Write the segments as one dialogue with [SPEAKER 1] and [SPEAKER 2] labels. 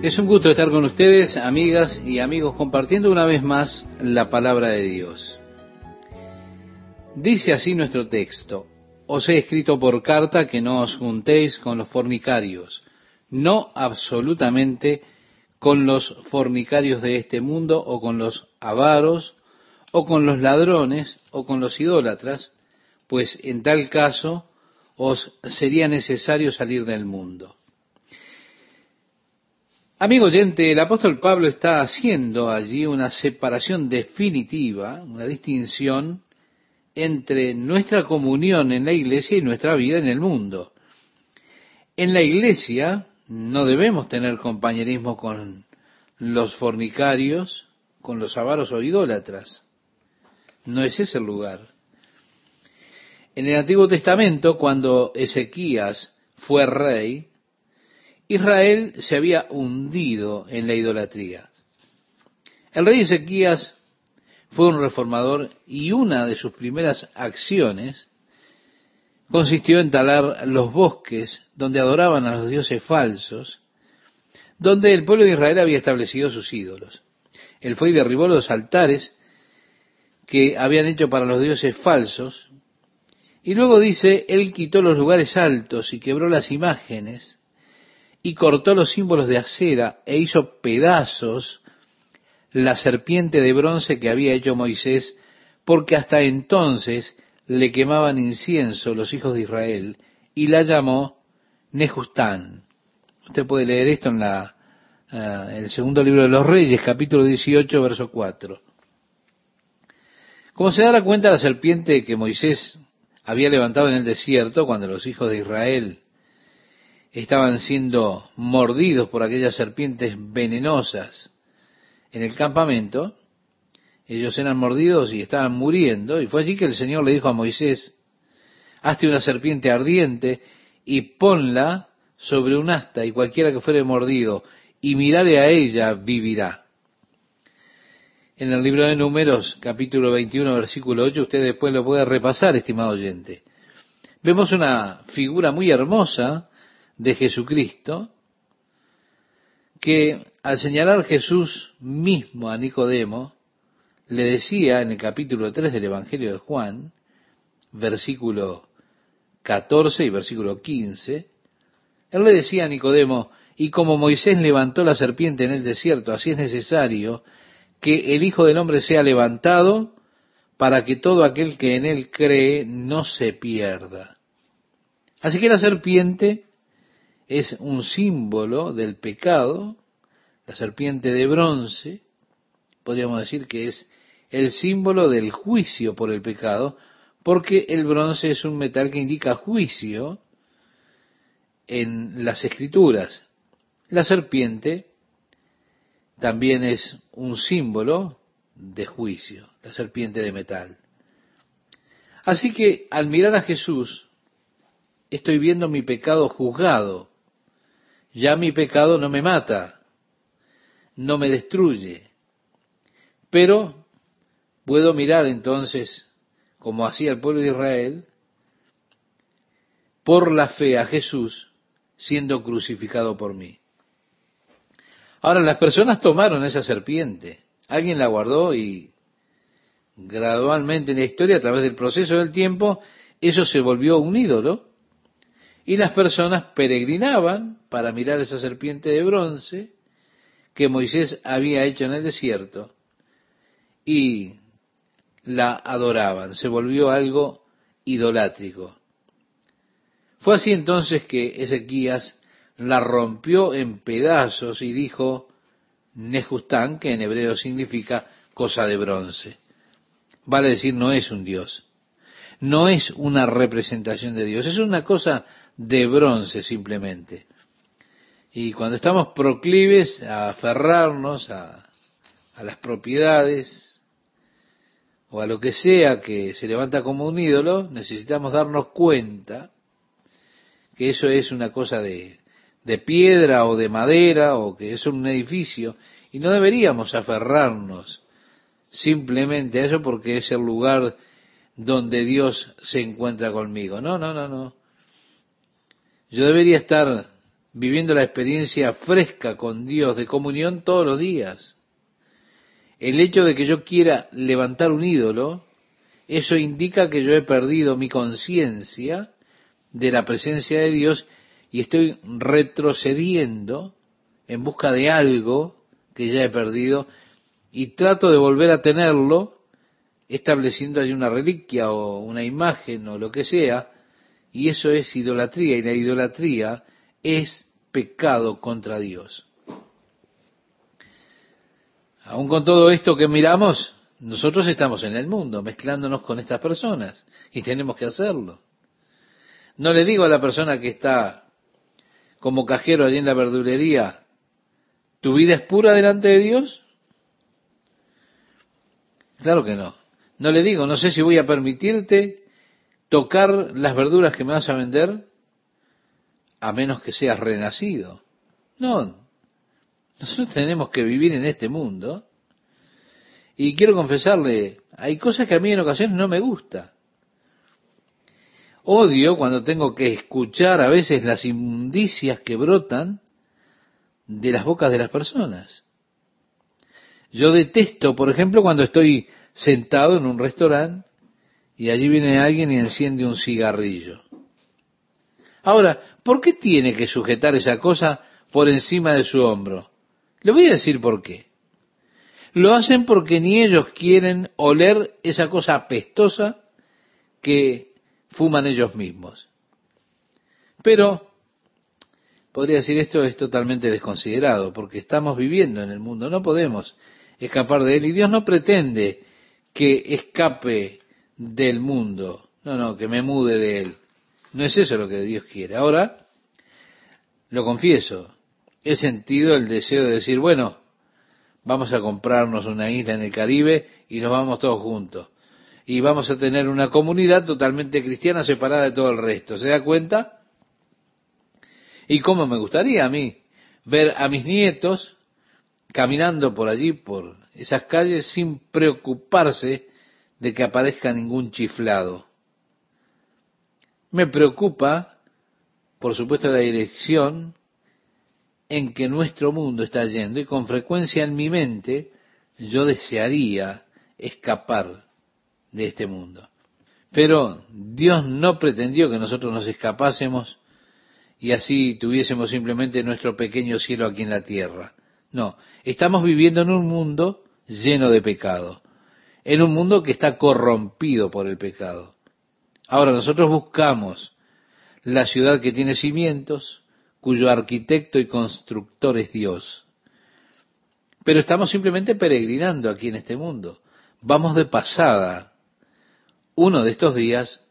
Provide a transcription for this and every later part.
[SPEAKER 1] Es un gusto estar con ustedes, amigas y amigos, compartiendo una vez más la palabra de Dios. Dice así nuestro texto, os he escrito por carta que no os juntéis con los fornicarios, no absolutamente con los fornicarios de este mundo o con los avaros o con los ladrones o con los idólatras, pues en tal caso os sería necesario salir del mundo. Amigo oyente, el apóstol Pablo está haciendo allí una separación definitiva, una distinción entre nuestra comunión en la iglesia y nuestra vida en el mundo. En la iglesia no debemos tener compañerismo con los fornicarios, con los avaros o idólatras. No es ese el lugar. En el Antiguo Testamento, cuando Ezequías fue rey, Israel se había hundido en la idolatría. El rey Ezequías fue un reformador y una de sus primeras acciones consistió en talar los bosques donde adoraban a los dioses falsos, donde el pueblo de Israel había establecido sus ídolos. Él fue y derribó los altares que habían hecho para los dioses falsos, y luego dice, él quitó los lugares altos y quebró las imágenes y cortó los símbolos de acera e hizo pedazos la serpiente de bronce que había hecho Moisés, porque hasta entonces le quemaban incienso los hijos de Israel, y la llamó Nejustán. Usted puede leer esto en la, uh, el segundo libro de los Reyes, capítulo 18, verso 4. Como se dará cuenta, la serpiente que Moisés había levantado en el desierto, cuando los hijos de Israel estaban siendo mordidos por aquellas serpientes venenosas en el campamento, ellos eran mordidos y estaban muriendo, y fue allí que el Señor le dijo a Moisés, hazte una serpiente ardiente y ponla sobre un asta, y cualquiera que fuere mordido y mirare a ella vivirá. En el libro de Números, capítulo 21, versículo 8, usted después lo puede repasar, estimado oyente. Vemos una figura muy hermosa de Jesucristo, que al señalar Jesús mismo a Nicodemo, le decía en el capítulo 3 del Evangelio de Juan, versículo 14 y versículo 15, él le decía a Nicodemo, y como Moisés levantó la serpiente en el desierto, así es necesario que el Hijo del Hombre sea levantado para que todo aquel que en él cree no se pierda. Así que la serpiente es un símbolo del pecado, la serpiente de bronce, podríamos decir que es el símbolo del juicio por el pecado, porque el bronce es un metal que indica juicio en las escrituras. La serpiente también es un símbolo de juicio, la serpiente de metal. Así que al mirar a Jesús, estoy viendo mi pecado juzgado, ya mi pecado no me mata, no me destruye. Pero puedo mirar entonces, como hacía el pueblo de Israel, por la fe a Jesús siendo crucificado por mí. Ahora, las personas tomaron esa serpiente, alguien la guardó y gradualmente en la historia, a través del proceso del tiempo, eso se volvió un ídolo y las personas peregrinaban para mirar esa serpiente de bronce que Moisés había hecho en el desierto y la adoraban. Se volvió algo idolátrico. Fue así entonces que Ezequías la rompió en pedazos y dijo Nejustán, que en hebreo significa cosa de bronce. Vale decir, no es un Dios. No es una representación de Dios. Es una cosa de bronce simplemente. Y cuando estamos proclives a aferrarnos a, a las propiedades o a lo que sea que se levanta como un ídolo, necesitamos darnos cuenta que eso es una cosa de, de piedra o de madera o que es un edificio y no deberíamos aferrarnos simplemente a eso porque es el lugar donde Dios se encuentra conmigo. No, no, no, no. Yo debería estar viviendo la experiencia fresca con Dios de comunión todos los días. El hecho de que yo quiera levantar un ídolo, eso indica que yo he perdido mi conciencia de la presencia de Dios y estoy retrocediendo en busca de algo que ya he perdido y trato de volver a tenerlo estableciendo allí una reliquia o una imagen o lo que sea, y eso es idolatría, y la idolatría es pecado contra Dios. Aún con todo esto que miramos, nosotros estamos en el mundo, mezclándonos con estas personas, y tenemos que hacerlo. No le digo a la persona que está como cajero allí en la verdulería, ¿tu vida es pura delante de Dios? Claro que no. No le digo, no sé si voy a permitirte tocar las verduras que me vas a vender, a menos que seas renacido. No, nosotros tenemos que vivir en este mundo. Y quiero confesarle, hay cosas que a mí en ocasiones no me gusta. Odio cuando tengo que escuchar a veces las inmundicias que brotan de las bocas de las personas. Yo detesto, por ejemplo, cuando estoy sentado en un restaurante y allí viene alguien y enciende un cigarrillo. Ahora, ¿por qué tiene que sujetar esa cosa por encima de su hombro? Le voy a decir por qué. Lo hacen porque ni ellos quieren oler esa cosa apestosa que fuman ellos mismos. Pero, podría decir esto es totalmente desconsiderado, porque estamos viviendo en el mundo, no podemos escapar de él y Dios no pretende que escape del mundo. No, no, que me mude de él. No es eso lo que Dios quiere. Ahora, lo confieso, he sentido el deseo de decir, bueno, vamos a comprarnos una isla en el Caribe y nos vamos todos juntos. Y vamos a tener una comunidad totalmente cristiana separada de todo el resto. ¿Se da cuenta? Y cómo me gustaría a mí ver a mis nietos caminando por allí, por esas calles, sin preocuparse de que aparezca ningún chiflado. Me preocupa, por supuesto, la dirección en que nuestro mundo está yendo y con frecuencia en mi mente yo desearía escapar de este mundo. Pero Dios no pretendió que nosotros nos escapásemos y así tuviésemos simplemente nuestro pequeño cielo aquí en la tierra. No, estamos viviendo en un mundo lleno de pecado, en un mundo que está corrompido por el pecado. Ahora nosotros buscamos la ciudad que tiene cimientos, cuyo arquitecto y constructor es Dios. Pero estamos simplemente peregrinando aquí en este mundo. Vamos de pasada. Uno de estos días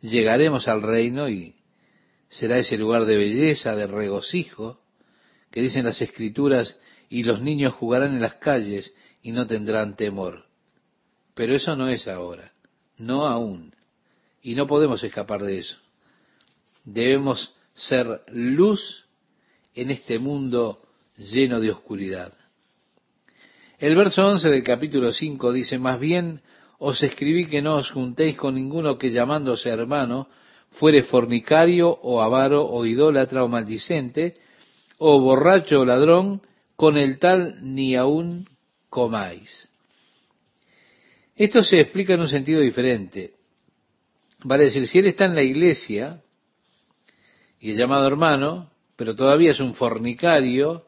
[SPEAKER 1] llegaremos al reino y será ese lugar de belleza, de regocijo, que dicen las escrituras, y los niños jugarán en las calles y no tendrán temor. Pero eso no es ahora, no aún. Y no podemos escapar de eso. Debemos ser luz en este mundo lleno de oscuridad. El verso 11 del capítulo 5 dice, más bien os escribí que no os juntéis con ninguno que llamándose hermano fuere fornicario o avaro o idólatra o maldicente o borracho o ladrón, con el tal ni aún comáis. Esto se explica en un sentido diferente. Vale decir, si él está en la iglesia y es llamado hermano, pero todavía es un fornicario,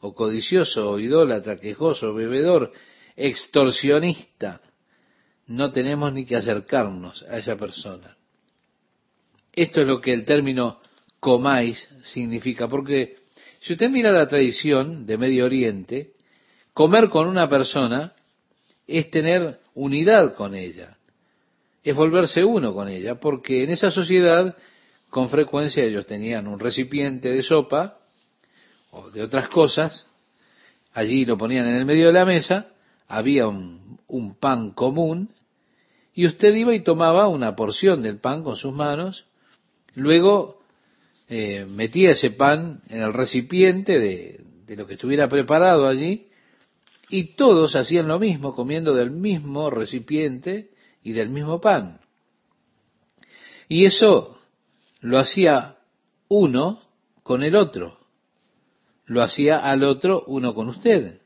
[SPEAKER 1] o codicioso, o idólatra, quejoso, bebedor, extorsionista, no tenemos ni que acercarnos a esa persona. Esto es lo que el término comáis significa, porque si usted mira la tradición de Medio Oriente, comer con una persona es tener unidad con ella, es volverse uno con ella, porque en esa sociedad con frecuencia ellos tenían un recipiente de sopa o de otras cosas, allí lo ponían en el medio de la mesa, había un, pan común, y usted iba y tomaba una porción del pan con sus manos, luego eh, metía ese pan en el recipiente de lo que estuviera preparado allí y todos hacían lo mismo, comiendo del mismo recipiente y del mismo pan. Y eso lo hacía uno con el otro. Lo hacía al otro uno con usted.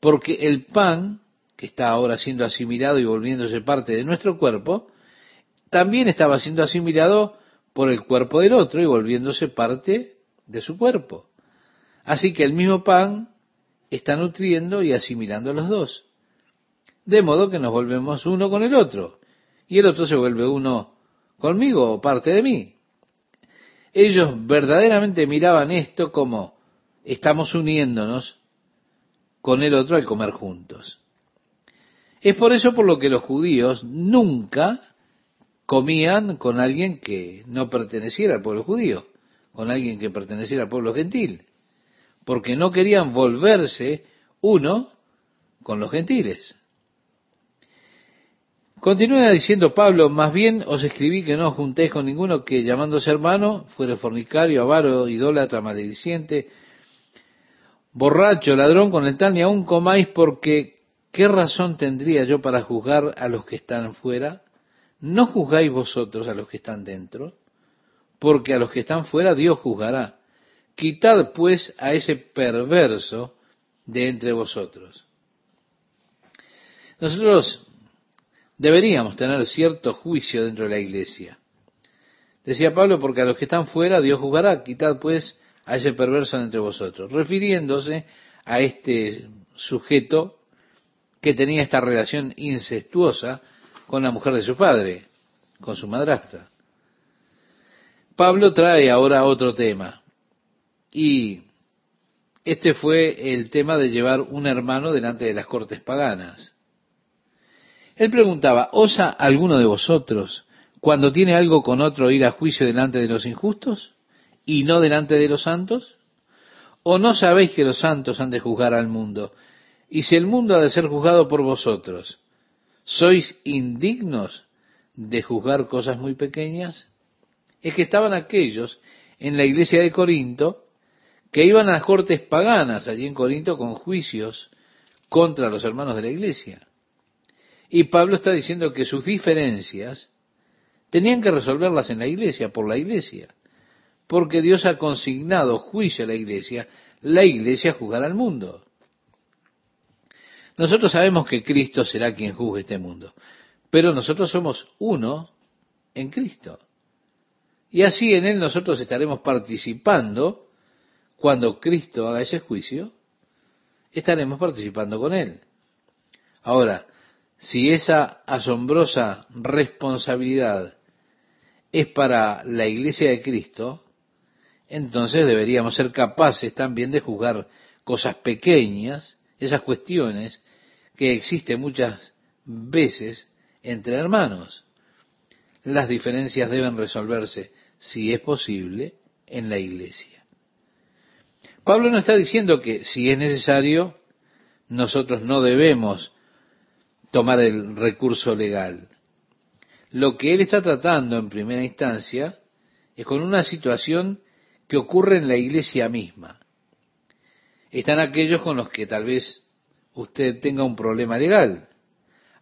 [SPEAKER 1] Porque el pan, que está ahora siendo asimilado y volviéndose parte de nuestro cuerpo, también estaba siendo asimilado por el cuerpo del otro y volviéndose parte de su cuerpo. Así que el mismo pan está nutriendo y asimilando a los dos. De modo que nos volvemos uno con el otro. Y el otro se vuelve uno conmigo o parte de mí. Ellos verdaderamente miraban esto como estamos uniéndonos con el otro al comer juntos. Es por eso por lo que los judíos nunca comían con alguien que no perteneciera al pueblo judío, con alguien que perteneciera al pueblo gentil, porque no querían volverse uno con los gentiles. Continúa diciendo Pablo, más bien os escribí que no os juntéis con ninguno que llamándose hermano fuere fornicario, avaro, idólatra, malediciente, borracho, ladrón, con el tal, ni aún comáis porque ¿qué razón tendría yo para juzgar a los que están fuera? ¿No juzgáis vosotros a los que están dentro? Porque a los que están fuera Dios juzgará. Quitad pues a ese perverso de entre vosotros. Nosotros deberíamos tener cierto juicio dentro de la iglesia. Decía Pablo, porque a los que están fuera Dios juzgará, quitad pues a ese perverso entre vosotros, refiriéndose a este sujeto que tenía esta relación incestuosa con la mujer de su padre, con su madrastra. Pablo trae ahora otro tema, y este fue el tema de llevar un hermano delante de las cortes paganas. Él preguntaba, ¿osa alguno de vosotros, cuando tiene algo con otro, ir a juicio delante de los injustos y no delante de los santos? ¿O no sabéis que los santos han de juzgar al mundo? Y si el mundo ha de ser juzgado por vosotros, ¿sois indignos de juzgar cosas muy pequeñas? Es que estaban aquellos en la iglesia de Corinto que iban a las cortes paganas allí en Corinto con juicios contra los hermanos de la iglesia. Y Pablo está diciendo que sus diferencias tenían que resolverlas en la iglesia, por la iglesia, porque Dios ha consignado juicio a la iglesia, la iglesia juzgará al mundo. Nosotros sabemos que Cristo será quien juzgue este mundo, pero nosotros somos uno en Cristo. Y así en Él nosotros estaremos participando cuando Cristo haga ese juicio, estaremos participando con Él. Ahora, si esa asombrosa responsabilidad es para la iglesia de Cristo, entonces deberíamos ser capaces también de juzgar cosas pequeñas, esas cuestiones que existen muchas veces entre hermanos. Las diferencias deben resolverse, si es posible, en la iglesia. Pablo no está diciendo que si es necesario, nosotros no debemos tomar el recurso legal. Lo que él está tratando en primera instancia es con una situación que ocurre en la iglesia misma. Están aquellos con los que tal vez usted tenga un problema legal,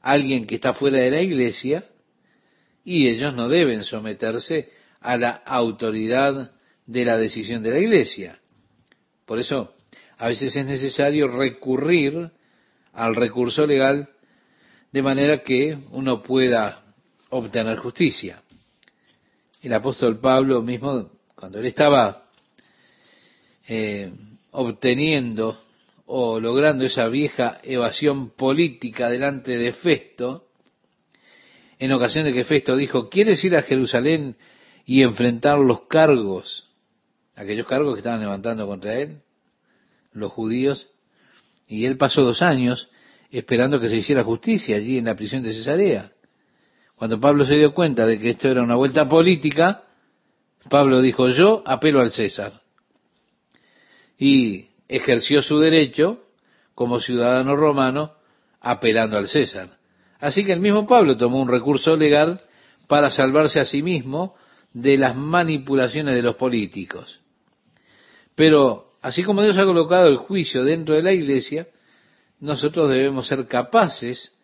[SPEAKER 1] alguien que está fuera de la iglesia, y ellos no deben someterse a la autoridad de la decisión de la iglesia. Por eso, a veces es necesario recurrir al recurso legal de manera que uno pueda obtener justicia. El apóstol Pablo mismo, cuando él estaba eh, obteniendo o logrando esa vieja evasión política delante de Festo, en ocasión de que Festo dijo, ¿quieres ir a Jerusalén y enfrentar los cargos, aquellos cargos que estaban levantando contra él, los judíos? Y él pasó dos años esperando que se hiciera justicia allí en la prisión de Cesarea. Cuando Pablo se dio cuenta de que esto era una vuelta política, Pablo dijo, yo apelo al César. Y ejerció su derecho como ciudadano romano apelando al César. Así que el mismo Pablo tomó un recurso legal para salvarse a sí mismo de las manipulaciones de los políticos. Pero así como Dios ha colocado el juicio dentro de la iglesia, nosotros debemos ser capaces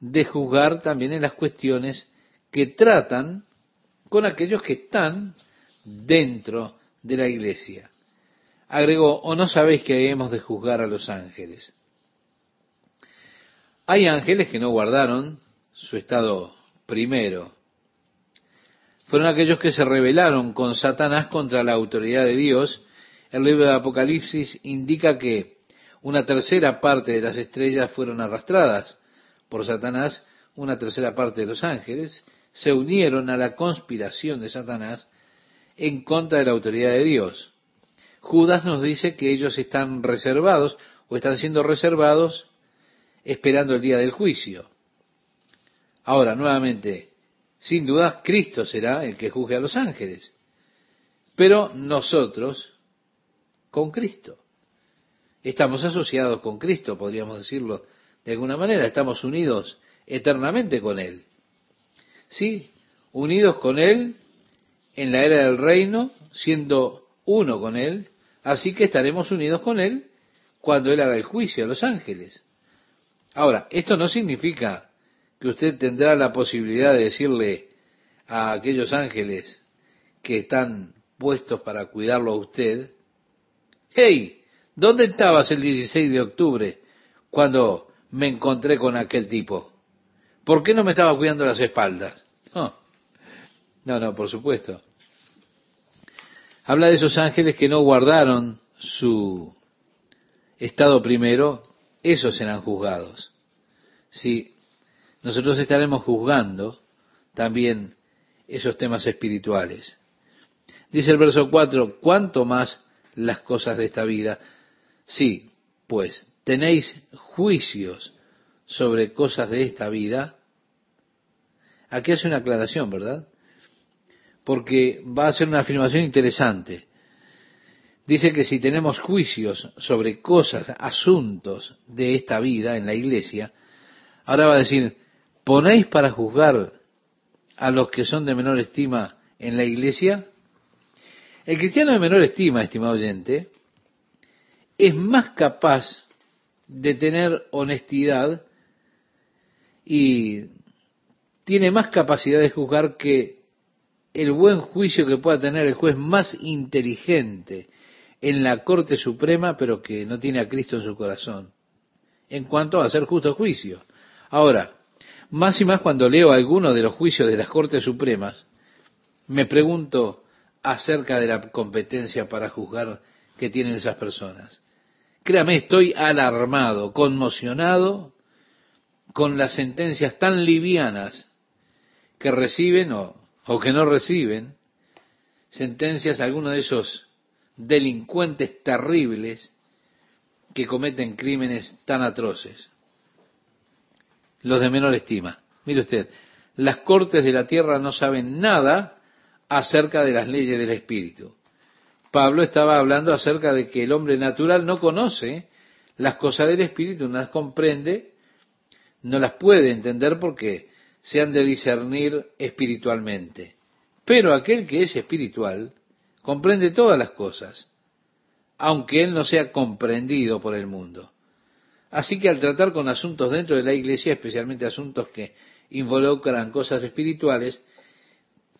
[SPEAKER 1] de juzgar también en las cuestiones que tratan con aquellos que están dentro de la iglesia. Agregó, ¿o no sabéis que hemos de juzgar a los ángeles? Hay ángeles que no guardaron su estado primero. Fueron aquellos que se rebelaron con Satanás contra la autoridad de Dios. El libro de Apocalipsis indica que una tercera parte de las estrellas fueron arrastradas por Satanás, una tercera parte de los ángeles se unieron a la conspiración de Satanás en contra de la autoridad de Dios. Judas nos dice que ellos están reservados o están siendo reservados esperando el día del juicio. Ahora, nuevamente, sin duda, Cristo será el que juzgue a los ángeles. Pero nosotros, con Cristo. Estamos asociados con Cristo, podríamos decirlo de alguna manera. Estamos unidos eternamente con Él. Sí, unidos con Él en la era del reino, siendo uno con Él, así que estaremos unidos con Él cuando Él haga el juicio a los ángeles. Ahora, esto no significa que usted tendrá la posibilidad de decirle a aquellos ángeles que están puestos para cuidarlo a usted, hey, ¿dónde estabas el 16 de octubre cuando me encontré con aquel tipo? ¿Por qué no me estaba cuidando las espaldas? No, no, no por supuesto. Habla de esos ángeles que no guardaron su estado primero, esos serán juzgados. Sí, nosotros estaremos juzgando también esos temas espirituales. Dice el verso 4, ¿cuánto más las cosas de esta vida? Sí, pues tenéis juicios sobre cosas de esta vida. Aquí hace una aclaración, ¿verdad? Porque va a ser una afirmación interesante. Dice que si tenemos juicios sobre cosas, asuntos de esta vida en la iglesia, ahora va a decir, ponéis para juzgar a los que son de menor estima en la iglesia? El cristiano de menor estima, estimado oyente, es más capaz de tener honestidad y tiene más capacidad de juzgar que el buen juicio que pueda tener el juez más inteligente en la Corte Suprema, pero que no tiene a Cristo en su corazón, en cuanto a hacer justo juicio. Ahora, más y más cuando leo algunos de los juicios de las Cortes Supremas, me pregunto acerca de la competencia para juzgar que tienen esas personas. Créame, estoy alarmado, conmocionado con las sentencias tan livianas que reciben o, que no reciben, sentencias algunos de esos delincuentes terribles que cometen crímenes tan atroces los de menor estima. Mire usted, las cortes de la tierra no saben nada acerca de las leyes del Espíritu. Pablo estaba hablando acerca de que el hombre natural no conoce las cosas del Espíritu, no las comprende, no las puede entender porque se han de discernir espiritualmente. Pero aquel que es espiritual comprende todas las cosas, aunque él no sea comprendido por el mundo. Así que al tratar con asuntos dentro de la iglesia, especialmente asuntos que involucran cosas espirituales,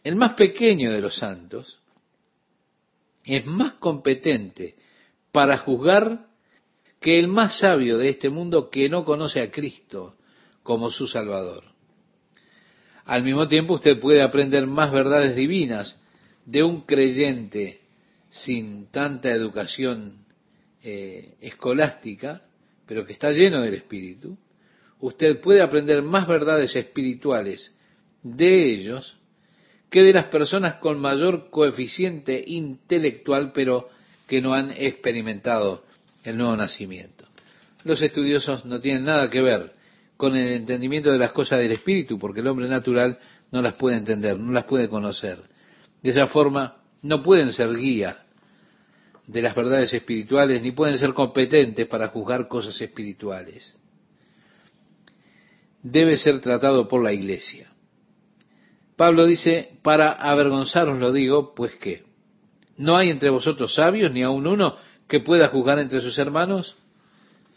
[SPEAKER 1] el más pequeño de los santos es más competente para juzgar que el más sabio de este mundo que no conoce a Cristo como su Salvador. Al mismo tiempo usted puede aprender más verdades divinas de un creyente sin tanta educación eh, escolástica pero que está lleno del Espíritu, usted puede aprender más verdades espirituales de ellos que de las personas con mayor coeficiente intelectual, pero que no han experimentado el nuevo nacimiento. Los estudiosos no tienen nada que ver con el entendimiento de las cosas del Espíritu, porque el hombre natural no las puede entender, no las puede conocer. De esa forma, no pueden ser guía de las verdades espirituales ni pueden ser competentes para juzgar cosas espirituales. Debe ser tratado por la iglesia. Pablo dice, para avergonzaros lo digo, pues que no hay entre vosotros sabios ni aun uno que pueda juzgar entre sus hermanos,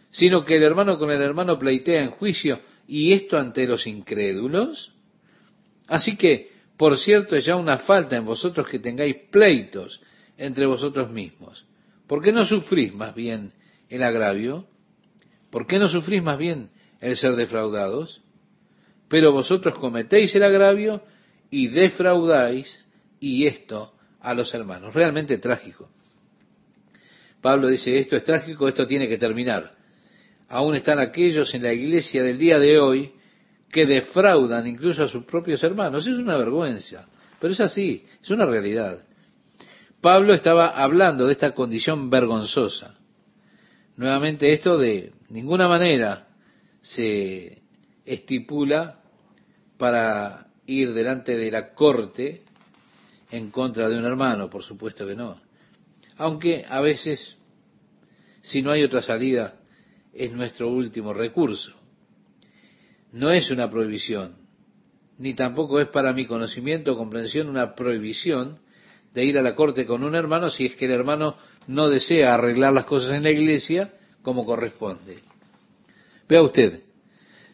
[SPEAKER 1] sino que el hermano con el hermano pleitea en juicio y esto ante los incrédulos. Así que, por cierto, es ya una falta en vosotros que tengáis pleitos entre vosotros mismos. ¿Por qué no sufrís más bien el agravio? ¿Por qué no sufrís más bien el ser defraudados? Pero vosotros cometéis el agravio y defraudáis, y esto a los hermanos. Realmente trágico. Pablo dice, esto es trágico, esto tiene que terminar. Aún están aquellos en la iglesia del día de hoy que defraudan incluso a sus propios hermanos. Es una vergüenza, pero es así, es una realidad. Pablo estaba hablando de esta condición vergonzosa. Nuevamente esto de ninguna manera se estipula para ir delante de la corte en contra de un hermano, por supuesto que no. Aunque a veces, si no hay otra salida, es nuestro último recurso. No es una prohibición, ni tampoco es para mi conocimiento o comprensión una prohibición de ir a la corte con un hermano si es que el hermano no desea arreglar las cosas en la iglesia como corresponde. Vea usted,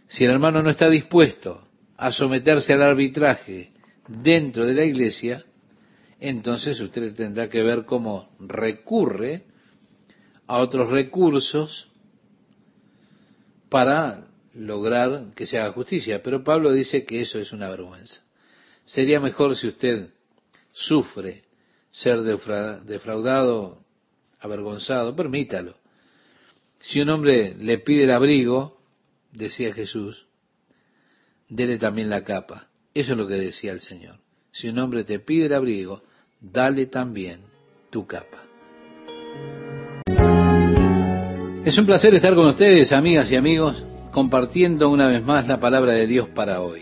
[SPEAKER 1] si el hermano no está dispuesto a someterse al arbitraje dentro de la iglesia, entonces usted tendrá que ver cómo recurre a otros recursos para lograr que se haga justicia. Pero Pablo dice que eso es una vergüenza. Sería mejor si usted sufre ser defraudado, avergonzado, permítalo. Si un hombre le pide el abrigo, decía Jesús, dele también la capa. Eso es lo que decía el Señor. Si un hombre te pide el abrigo, dale también tu capa. Es un placer estar con ustedes, amigas y amigos, compartiendo una vez más la palabra de Dios para hoy.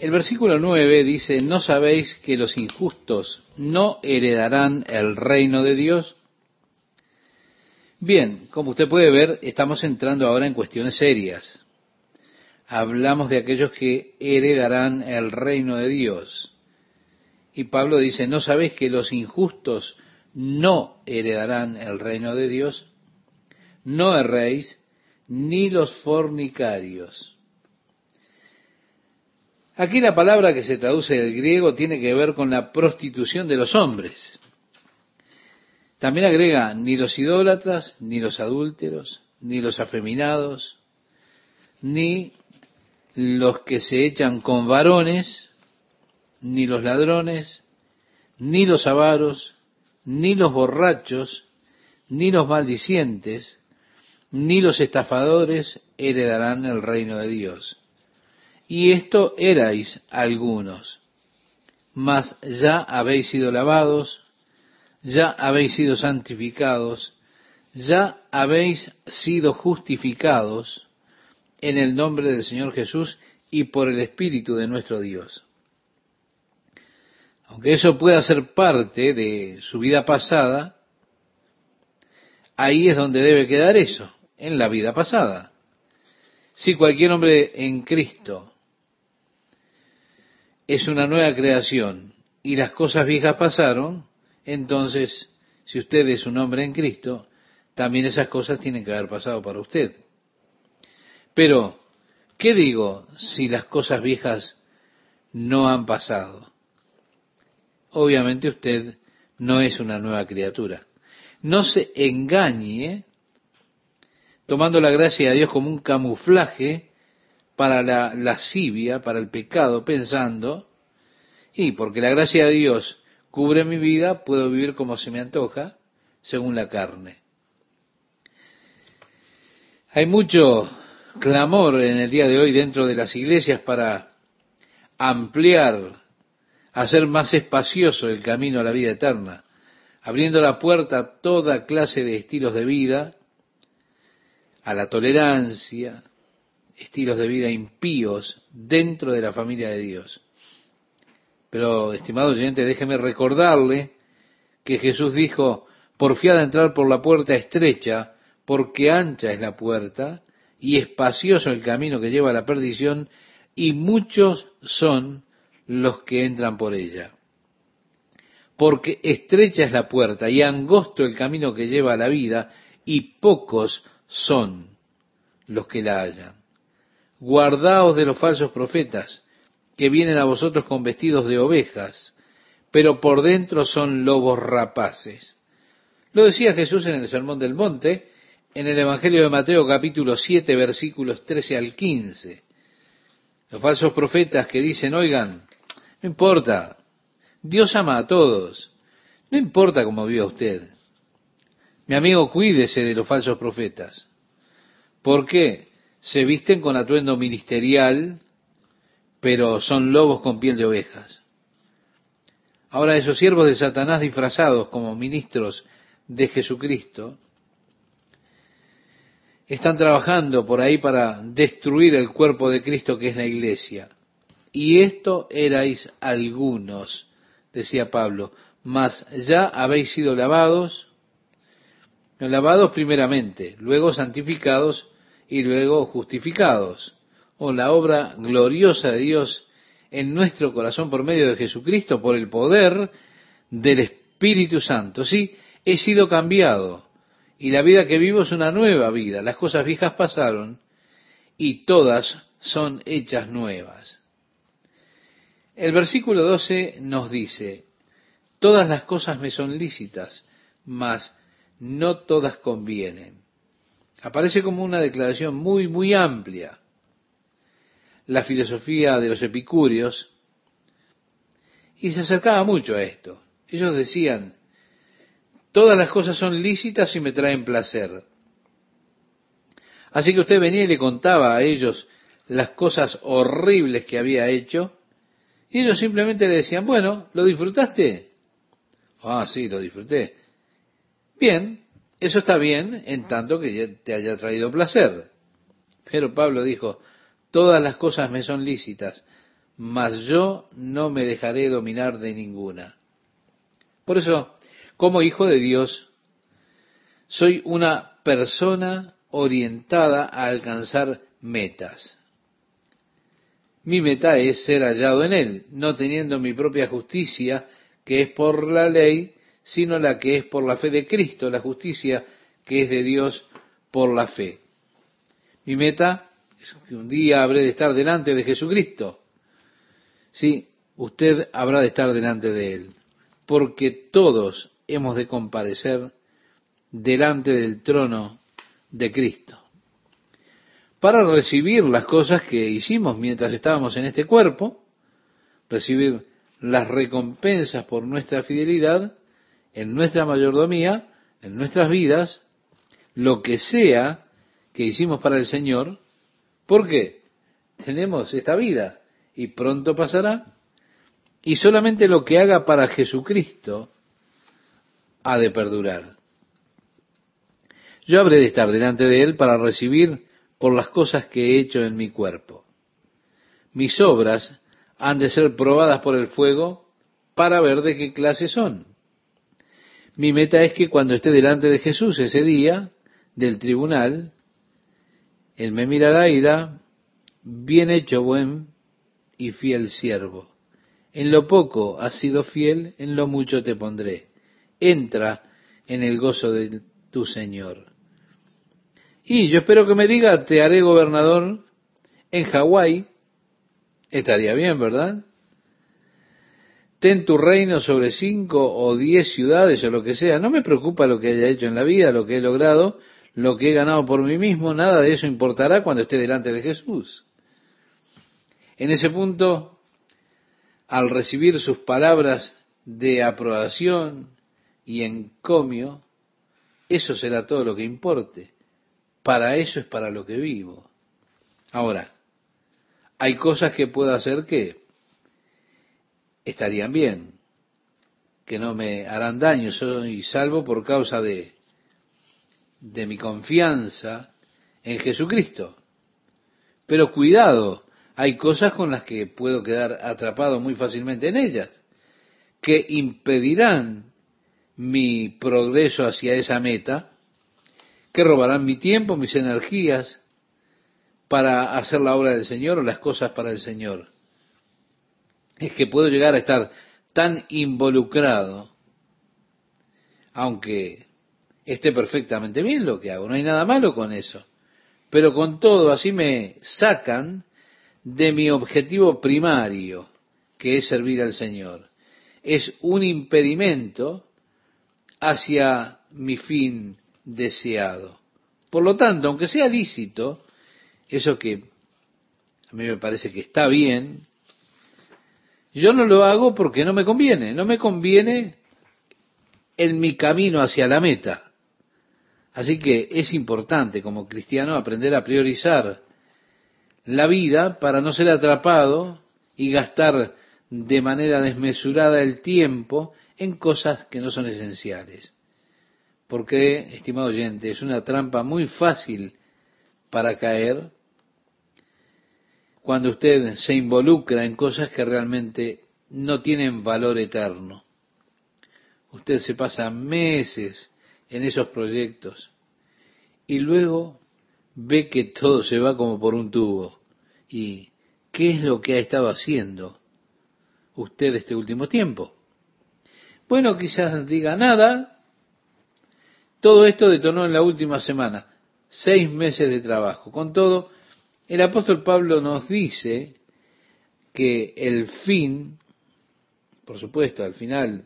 [SPEAKER 1] El versículo 9 dice, ¿no sabéis que los injustos no heredarán el reino de Dios? Bien, como usted puede ver, estamos entrando ahora en cuestiones serias. Hablamos de aquellos que heredarán el reino de Dios. Y Pablo dice, ¿no sabéis que los injustos no heredarán el reino de Dios? No erréis, ni los fornicarios. Aquí la palabra que se traduce del griego tiene que ver con la prostitución de los hombres. También agrega ni los idólatras, ni los adúlteros, ni los afeminados, ni los que se echan con varones, ni los ladrones, ni los avaros, ni los borrachos, ni los maldicientes, ni los estafadores heredarán el reino de Dios. Y esto erais algunos, mas ya habéis sido lavados, ya habéis sido santificados, ya habéis sido justificados en el nombre del Señor Jesús y por el Espíritu de nuestro Dios. Aunque eso pueda ser parte de su vida pasada, ahí es donde debe quedar eso, en la vida pasada. Si cualquier hombre en Cristo es una nueva creación y las cosas viejas pasaron, entonces, si usted es un hombre en Cristo, también esas cosas tienen que haber pasado para usted. Pero, ¿qué digo si las cosas viejas no han pasado? obviamente usted no es una nueva criatura. No se engañe tomando la gracia de Dios como un camuflaje para la lascivia, para el pecado, pensando, y porque la gracia de Dios cubre mi vida, puedo vivir como se me antoja, según la carne. Hay mucho clamor en el día de hoy dentro de las iglesias para ampliar hacer más espacioso el camino a la vida eterna, abriendo la puerta a toda clase de estilos de vida, a la tolerancia, estilos de vida impíos dentro de la familia de Dios. Pero, estimado oyente, déjeme recordarle que Jesús dijo, porfiad a entrar por la puerta estrecha, porque ancha es la puerta y espacioso el camino que lleva a la perdición, y muchos son los que entran por ella. Porque estrecha es la puerta y angosto el camino que lleva a la vida, y pocos son los que la hallan. Guardaos de los falsos profetas, que vienen a vosotros con vestidos de ovejas, pero por dentro son lobos rapaces. Lo decía Jesús en el Sermón del Monte, en el Evangelio de Mateo capítulo 7 versículos 13 al 15. Los falsos profetas que dicen, oigan, no importa, Dios ama a todos, no importa cómo viva usted. Mi amigo, cuídese de los falsos profetas. ¿Por qué? Se visten con atuendo ministerial, pero son lobos con piel de ovejas. Ahora esos siervos de Satanás disfrazados como ministros de Jesucristo están trabajando por ahí para destruir el cuerpo de Cristo que es la iglesia. Y esto erais algunos, decía Pablo, mas ya habéis sido lavados, lavados primeramente, luego santificados y luego justificados, o la obra gloriosa de Dios en nuestro corazón por medio de Jesucristo, por el poder del Espíritu Santo. Sí, he sido cambiado y la vida que vivo es una nueva vida. Las cosas viejas pasaron y todas son hechas nuevas. El versículo 12 nos dice, todas las cosas me son lícitas, mas no todas convienen. Aparece como una declaración muy, muy amplia la filosofía de los epicúreos y se acercaba mucho a esto. Ellos decían, todas las cosas son lícitas y me traen placer. Así que usted venía y le contaba a ellos las cosas horribles que había hecho, y ellos simplemente le decían, bueno, ¿lo disfrutaste? Ah, sí, lo disfruté. Bien, eso está bien en tanto que te haya traído placer. Pero Pablo dijo, Todas las cosas me son lícitas, mas yo no me dejaré dominar de ninguna. Por eso, como hijo de Dios, soy una persona orientada a alcanzar metas. Mi meta es ser hallado en Él, no teniendo mi propia justicia, que es por la ley, sino la que es por la fe de Cristo, la justicia que es de Dios por la fe. Mi meta que un día habré de estar delante de Jesucristo. Sí, usted habrá de estar delante de Él, porque todos hemos de comparecer delante del trono de Cristo para recibir las cosas que hicimos mientras estábamos en este cuerpo, recibir las recompensas por nuestra fidelidad en nuestra mayordomía, en nuestras vidas, lo que sea que hicimos para el Señor, ¿Por qué? Tenemos esta vida y pronto pasará. Y solamente lo que haga para Jesucristo ha de perdurar. Yo habré de estar delante de Él para recibir por las cosas que he hecho en mi cuerpo. Mis obras han de ser probadas por el fuego para ver de qué clase son. Mi meta es que cuando esté delante de Jesús ese día del tribunal, él me mirará y dirá, bien hecho, buen y fiel siervo. En lo poco has sido fiel, en lo mucho te pondré. Entra en el gozo de tu Señor. Y yo espero que me diga, te haré gobernador en Hawái. Estaría bien, ¿verdad? Ten tu reino sobre cinco o diez ciudades o lo que sea. No me preocupa lo que haya hecho en la vida, lo que he logrado, lo que he ganado por mí mismo, nada de eso importará cuando esté delante de Jesús. En ese punto, al recibir sus palabras de aprobación y encomio, eso será todo lo que importe. Para eso es para lo que vivo. Ahora, hay cosas que puedo hacer que estarían bien, que no me harán daño, soy salvo por causa de de mi confianza en Jesucristo. Pero cuidado, hay cosas con las que puedo quedar atrapado muy fácilmente en ellas, que impedirán mi progreso hacia esa meta, que robarán mi tiempo, mis energías para hacer la obra del Señor o las cosas para el Señor. Es que puedo llegar a estar tan involucrado, aunque esté perfectamente bien lo que hago, no hay nada malo con eso. Pero con todo, así me sacan de mi objetivo primario, que es servir al Señor. es un impedimento hacia mi fin deseado. Por lo tanto, aunque sea lícito, eso que a mí me parece que está bien, yo no lo hago porque no me conviene, no me conviene en mi camino hacia la meta. Así que es importante como cristiano aprender a priorizar la vida para no ser atrapado y gastar de manera desmesurada el tiempo en cosas que no son esenciales. Porque, estimado oyente, es una trampa muy fácil para caer cuando usted se involucra en cosas que realmente no tienen valor eterno. Usted se pasa meses en esos proyectos y luego ve que todo se va como por un tubo. ¿Y qué es lo que ha estado haciendo usted este último tiempo? Bueno, quizás diga nada. Todo esto detonó en la última semana. Seis meses de trabajo. Con todo, el apóstol Pablo nos dice que el fin, por supuesto, al final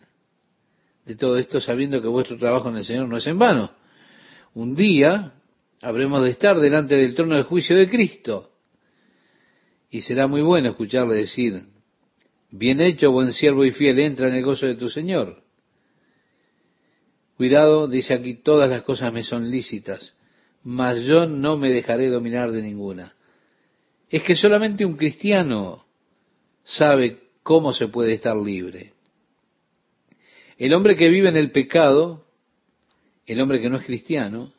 [SPEAKER 1] de todo esto, sabiendo que vuestro trabajo en el Señor no es en vano. Un día habremos de estar delante del trono de juicio de Cristo. Y será muy bueno escucharle decir, bien hecho, buen siervo y fiel, entra en el gozo de tu Señor. Cuidado, dice aquí, todas las cosas me son lícitas, mas yo no me dejaré dominar de ninguna es que solamente un cristiano sabe cómo se puede estar libre. El hombre que vive en el pecado, el hombre que no es cristiano,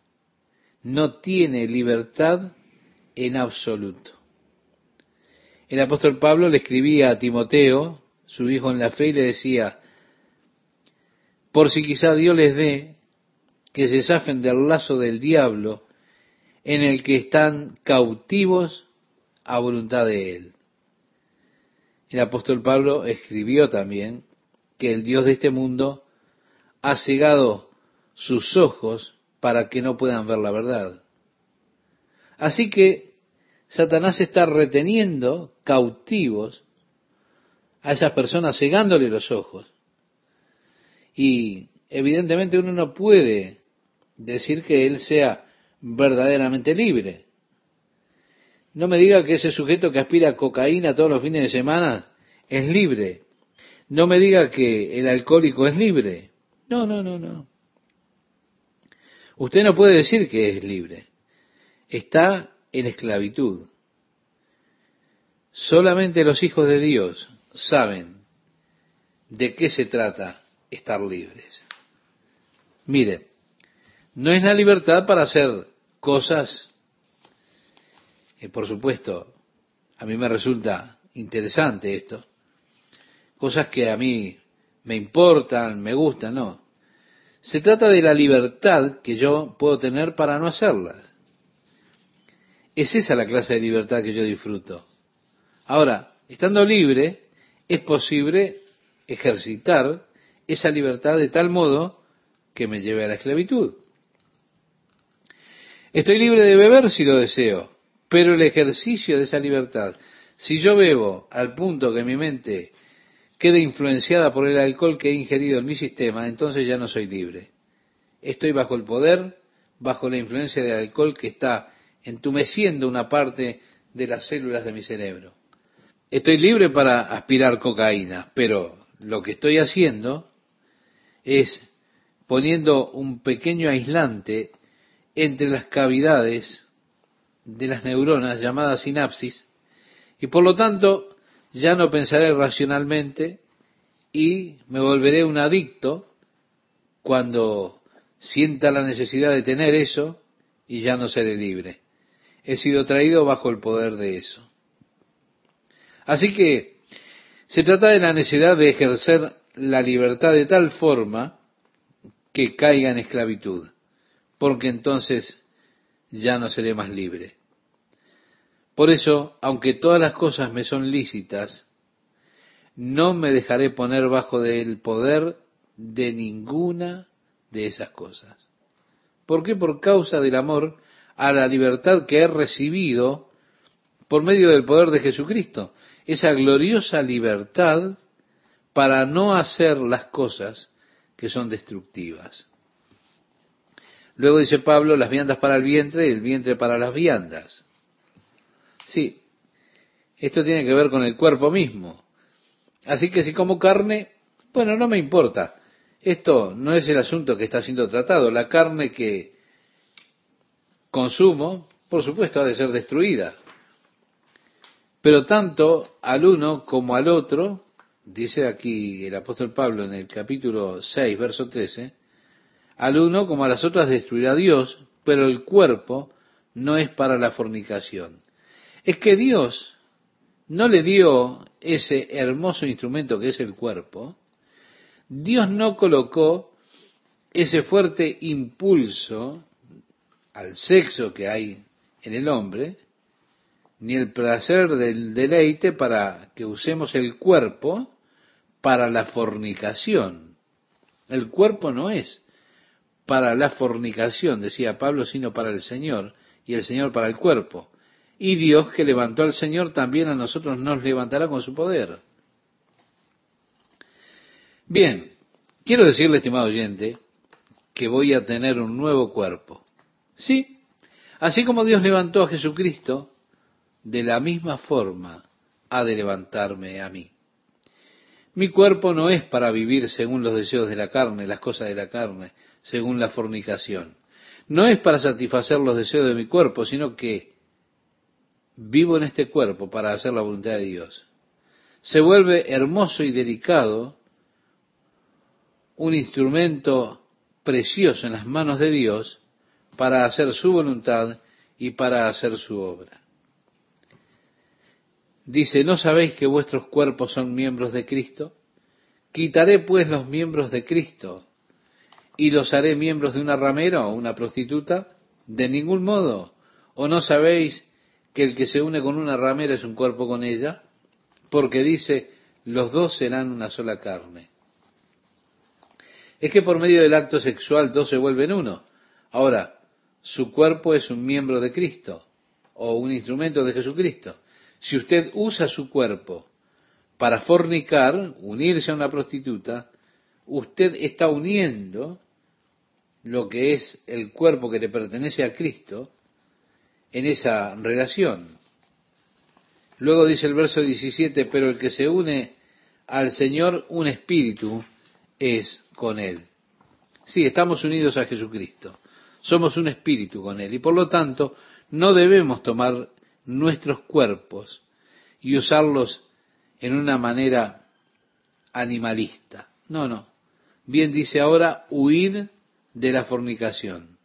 [SPEAKER 1] no tiene libertad en absoluto. El apóstol Pablo le escribía a Timoteo, su hijo en la fe, y le decía, por si quizá Dios les dé que se zafen del lazo del diablo en el que están cautivos a voluntad de Él. El apóstol Pablo escribió también que el Dios de este mundo ha cegado sus ojos para que no puedan ver la verdad. Así que Satanás está reteniendo cautivos a esas personas, cegándole los ojos. Y evidentemente uno no puede decir que él sea verdaderamente libre. No me diga que ese sujeto que aspira a cocaína todos los fines de semana es libre. No me diga que el alcohólico es libre. No, no, no, no. Usted no puede decir que es libre. Está en esclavitud. Solamente los hijos de Dios saben de qué se trata estar libres. Mire, no es la libertad para hacer cosas por supuesto, a mí me resulta interesante esto. Cosas que a mí me importan, me gustan, no. Se trata de la libertad que yo puedo tener para no hacerlas. Es esa la clase de libertad que yo disfruto. Ahora, estando libre, es posible ejercitar esa libertad de tal modo que me lleve a la esclavitud. Estoy libre de beber si lo deseo, pero el ejercicio de esa libertad, si yo bebo al punto que mi mente quede influenciada por el alcohol que he ingerido en mi sistema, entonces ya no soy libre. Estoy bajo el poder, bajo la influencia del alcohol que está entumeciendo una parte de las células de mi cerebro. Estoy libre para aspirar cocaína, pero lo que estoy haciendo es poniendo un pequeño aislante entre las cavidades de las neuronas llamadas sinapsis, y por lo tanto ya no pensaré racionalmente y me volveré un adicto cuando sienta la necesidad de tener eso y ya no seré libre. He sido traído bajo el poder de eso. Así que se trata de la necesidad de ejercer la libertad de tal forma que caiga en esclavitud, porque entonces ya no seré más libre. Por eso, aunque todas las cosas me son lícitas, no me dejaré poner bajo del poder de ninguna de esas cosas. ¿Por qué? Por causa del amor a la libertad que he recibido por medio del poder de Jesucristo. Esa gloriosa libertad para no hacer las cosas que son destructivas. Luego dice Pablo, las viandas para el vientre y el vientre para las viandas. Sí, esto tiene que ver con el cuerpo mismo. Así que si como carne, bueno, no me importa. Esto no es el asunto que está siendo tratado. La carne que consumo, por supuesto, ha de ser destruida. Pero tanto al uno como al otro, dice aquí el apóstol Pablo en el capítulo 6, verso 13, al uno como a las otras destruirá Dios, pero el cuerpo no es para la fornicación. Es que Dios no le dio ese hermoso instrumento que es el cuerpo, Dios no colocó ese fuerte impulso al sexo que hay en el hombre, ni el placer del deleite para que usemos el cuerpo para la fornicación. El cuerpo no es para la fornicación, decía Pablo, sino para el Señor, y el Señor para el cuerpo. Y Dios que levantó al Señor también a nosotros nos levantará con su poder. Bien, quiero decirle, estimado oyente, que voy a tener un nuevo cuerpo. Sí, así como Dios levantó a Jesucristo, de la misma forma ha de levantarme a mí. Mi cuerpo no es para vivir según los deseos de la carne, las cosas de la carne, según la fornicación. No es para satisfacer los deseos de mi cuerpo, sino que vivo en este cuerpo para hacer la voluntad de Dios. Se vuelve hermoso y delicado un instrumento precioso en las manos de Dios para hacer su voluntad y para hacer su obra. Dice, ¿no sabéis que vuestros cuerpos son miembros de Cristo? Quitaré pues los miembros de Cristo y los haré miembros de una ramera o una prostituta? De ningún modo. ¿O no sabéis que el que se une con una ramera es un cuerpo con ella? Porque dice, los dos serán una sola carne. Es que por medio del acto sexual dos se vuelven uno. Ahora, su cuerpo es un miembro de Cristo o un instrumento de Jesucristo. Si usted usa su cuerpo para fornicar, unirse a una prostituta, usted está uniendo lo que es el cuerpo que le pertenece a Cristo en esa relación. Luego dice el verso 17, pero el que se une al Señor, un espíritu es con Él. Sí, estamos unidos a Jesucristo. Somos un espíritu con Él. Y por lo tanto, no debemos tomar nuestros cuerpos y usarlos en una manera animalista. No, no. Bien dice ahora, huir de la fornicación.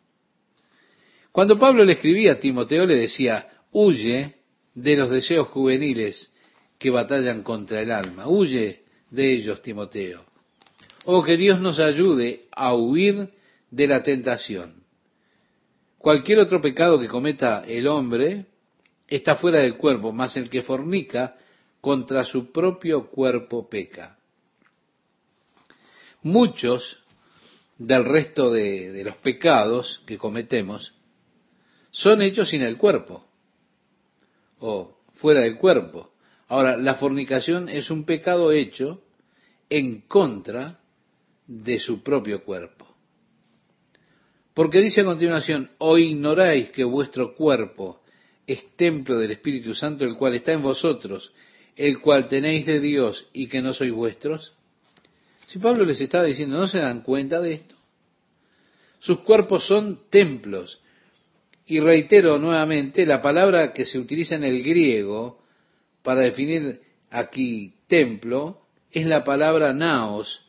[SPEAKER 1] Cuando Pablo le escribía a Timoteo le decía, huye de los deseos juveniles que batallan contra el alma, huye de ellos, Timoteo. O que Dios nos ayude a huir de la tentación. Cualquier otro pecado que cometa el hombre está fuera del cuerpo, mas el que fornica contra su propio cuerpo peca. Muchos del resto de, los pecados que cometemos son hechos sin el cuerpo o fuera del cuerpo. Ahora, la fornicación es un pecado hecho en contra de su propio cuerpo. Porque dice a continuación, o ignoráis que vuestro cuerpo es templo del Espíritu Santo, el cual está en vosotros, el cual tenéis de Dios y que no sois vuestros. Si Pablo les estaba diciendo, ¿no se dan cuenta de esto? Sus cuerpos son templos. Y reitero nuevamente, la palabra que se utiliza en el griego para definir aquí templo es la palabra naos,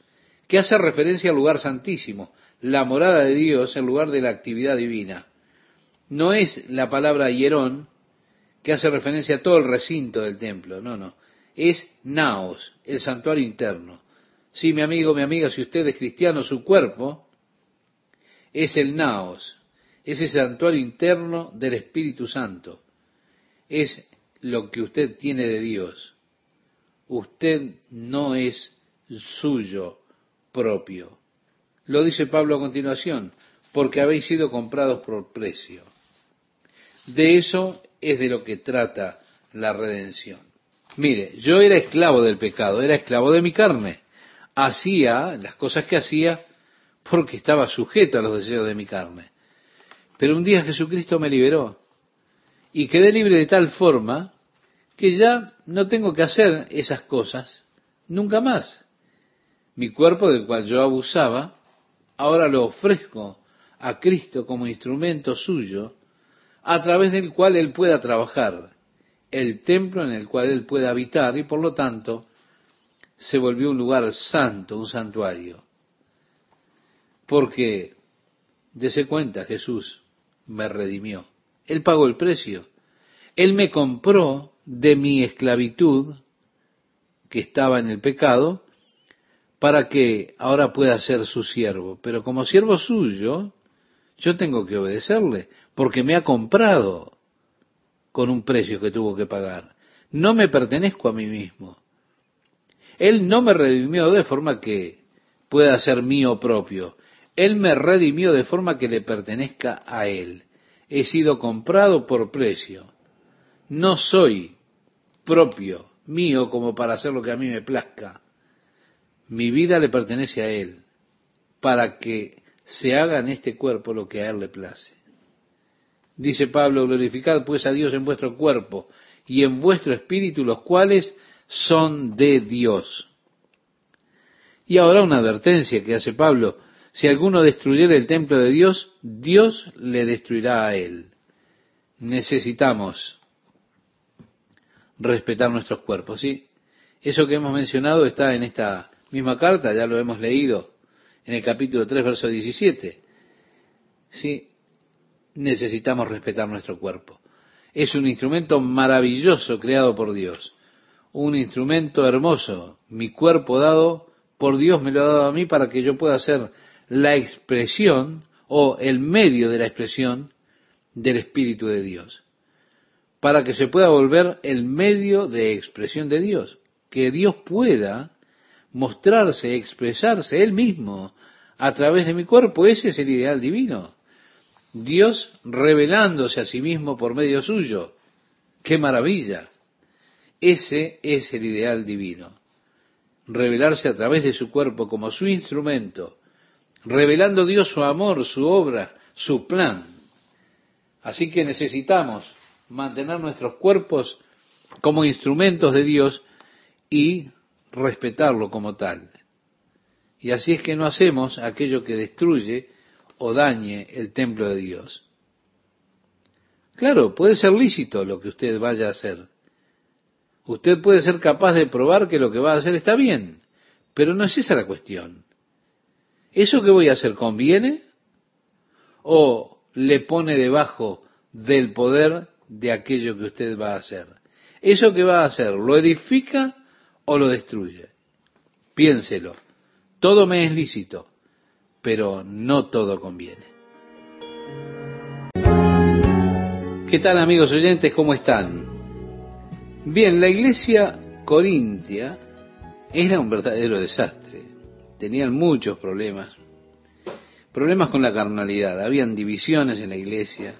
[SPEAKER 1] que hace referencia al lugar santísimo, la morada de Dios, el lugar de la actividad divina. No es la palabra hierón, que hace referencia a todo el recinto del templo, no, no. Es naos, el santuario interno. Sí, mi amigo, mi amiga, si usted es cristiano, su cuerpo es el naos, es el santuario interno del Espíritu Santo. Es lo que usted tiene de Dios. Usted no es suyo propio. Lo dice Pablo a continuación, porque habéis sido comprados por precio. De eso es de lo que trata la redención. Mire, yo era esclavo del pecado, era esclavo de mi carne. hacía las cosas que hacía porque estaba sujeto a los deseos de mi carne. Pero un día Jesucristo me liberó y quedé libre de tal forma que ya no tengo que hacer esas cosas nunca más. Mi cuerpo del cual yo abusaba, ahora lo ofrezco a Cristo como instrumento suyo, a través del cual Él pueda trabajar, el templo en el cual Él pueda habitar y por lo tanto se volvió un lugar santo, un santuario. Porque, dese cuenta, Jesús me redimió. Él pagó el precio. Él me compró de mi esclavitud, que estaba en el pecado, para que ahora pueda ser su siervo. Pero como siervo suyo, yo tengo que obedecerle, porque me ha comprado con un precio que tuvo que pagar. No me pertenezco a mí mismo. Él no me redimió de forma que pueda ser mío propio. Él me redimió de forma que le pertenezca a Él. He sido comprado por precio. No soy propio, mío, como para hacer lo que a mí me plazca. Mi vida le pertenece a Él, para que se haga en este cuerpo lo que a Él le place. Dice Pablo, glorificad pues a Dios en vuestro cuerpo y en vuestro espíritu, los cuales son de Dios. Y ahora una advertencia que hace Pablo, si alguno destruyera el templo de Dios, Dios le destruirá a él. Necesitamos respetar nuestros cuerpos, ¿sí? Eso que hemos mencionado está en esta misma carta, ya lo hemos leído en el capítulo 3, verso 17. Sí, necesitamos respetar nuestro cuerpo. Es un instrumento maravilloso creado por Dios un instrumento hermoso, mi cuerpo dado por Dios me lo ha dado a mí para que yo pueda ser la expresión o el medio de la expresión del Espíritu de Dios, para que se pueda volver el medio de expresión de Dios, que Dios pueda mostrarse, expresarse Él mismo a través de mi cuerpo, ese es el ideal divino. Dios revelándose a sí mismo por medio suyo. ¡Qué maravilla! Ese es el ideal divino. Revelarse a través de su cuerpo como su instrumento, revelando Dios su amor, su obra, su plan. Así que necesitamos mantener nuestros cuerpos como instrumentos de Dios y respetarlo como tal. Y así es que no hacemos aquello que destruye o dañe el templo de Dios. Claro, puede ser lícito lo que usted vaya a hacer, Usted puede ser capaz de probar que lo que va a hacer está bien, pero no es esa la cuestión. ¿Eso que voy a hacer conviene? ¿O le pone debajo del poder de aquello que usted va a hacer? ¿Eso que va a hacer lo edifica o lo destruye? Piénselo. Todo me es lícito, pero no todo conviene. ¿Qué tal amigos oyentes? ¿Cómo están? Bien, la iglesia corintia era un verdadero desastre. Tenían muchos problemas. Problemas con la carnalidad. Habían divisiones en la iglesia.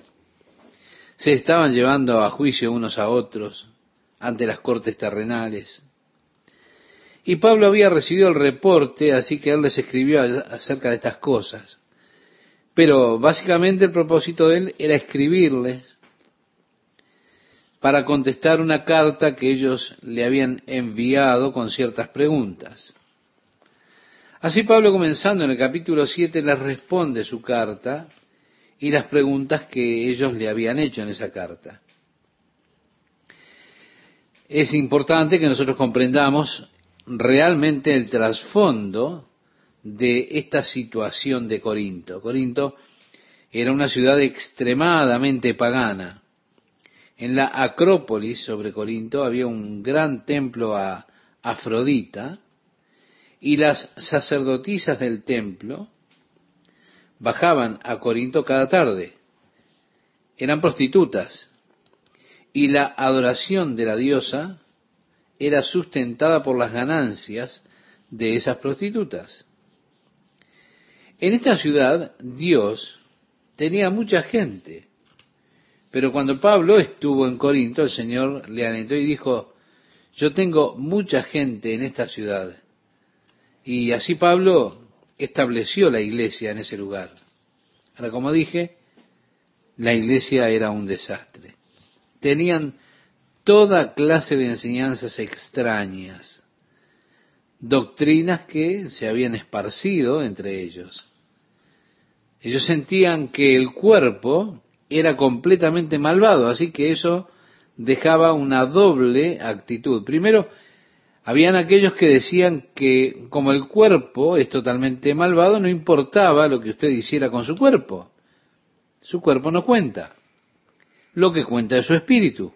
[SPEAKER 1] Se estaban llevando a juicio unos a otros ante las cortes terrenales. Y Pablo había recibido el reporte, así que él les escribió acerca de estas cosas. Pero básicamente el propósito de él era escribirles para contestar una carta que ellos le habían enviado con ciertas preguntas. Así Pablo comenzando en el capítulo 7 les responde su carta y las preguntas que ellos le habían hecho en esa carta. Es importante que nosotros comprendamos realmente el trasfondo de esta situación de Corinto. Corinto era una ciudad extremadamente pagana en la Acrópolis sobre Corinto había un gran templo a Afrodita y las sacerdotisas del templo bajaban a Corinto cada tarde. Eran prostitutas y la adoración de la diosa era sustentada por las ganancias de esas prostitutas. En esta ciudad Dios tenía mucha gente pero cuando Pablo estuvo en Corinto, el Señor le alentó y dijo, yo tengo mucha gente en esta ciudad Y así Pablo estableció la iglesia en ese lugar. Ahora, como dije, la iglesia era un desastre. Tenían toda clase de enseñanzas extrañas, doctrinas que se habían esparcido entre ellos. Ellos sentían que el cuerpo era completamente malvado, así que eso dejaba una doble actitud. Primero, habían aquellos que decían que como el cuerpo es totalmente malvado, no importaba lo que usted hiciera con su cuerpo. Su cuerpo no cuenta. Lo que cuenta es su espíritu.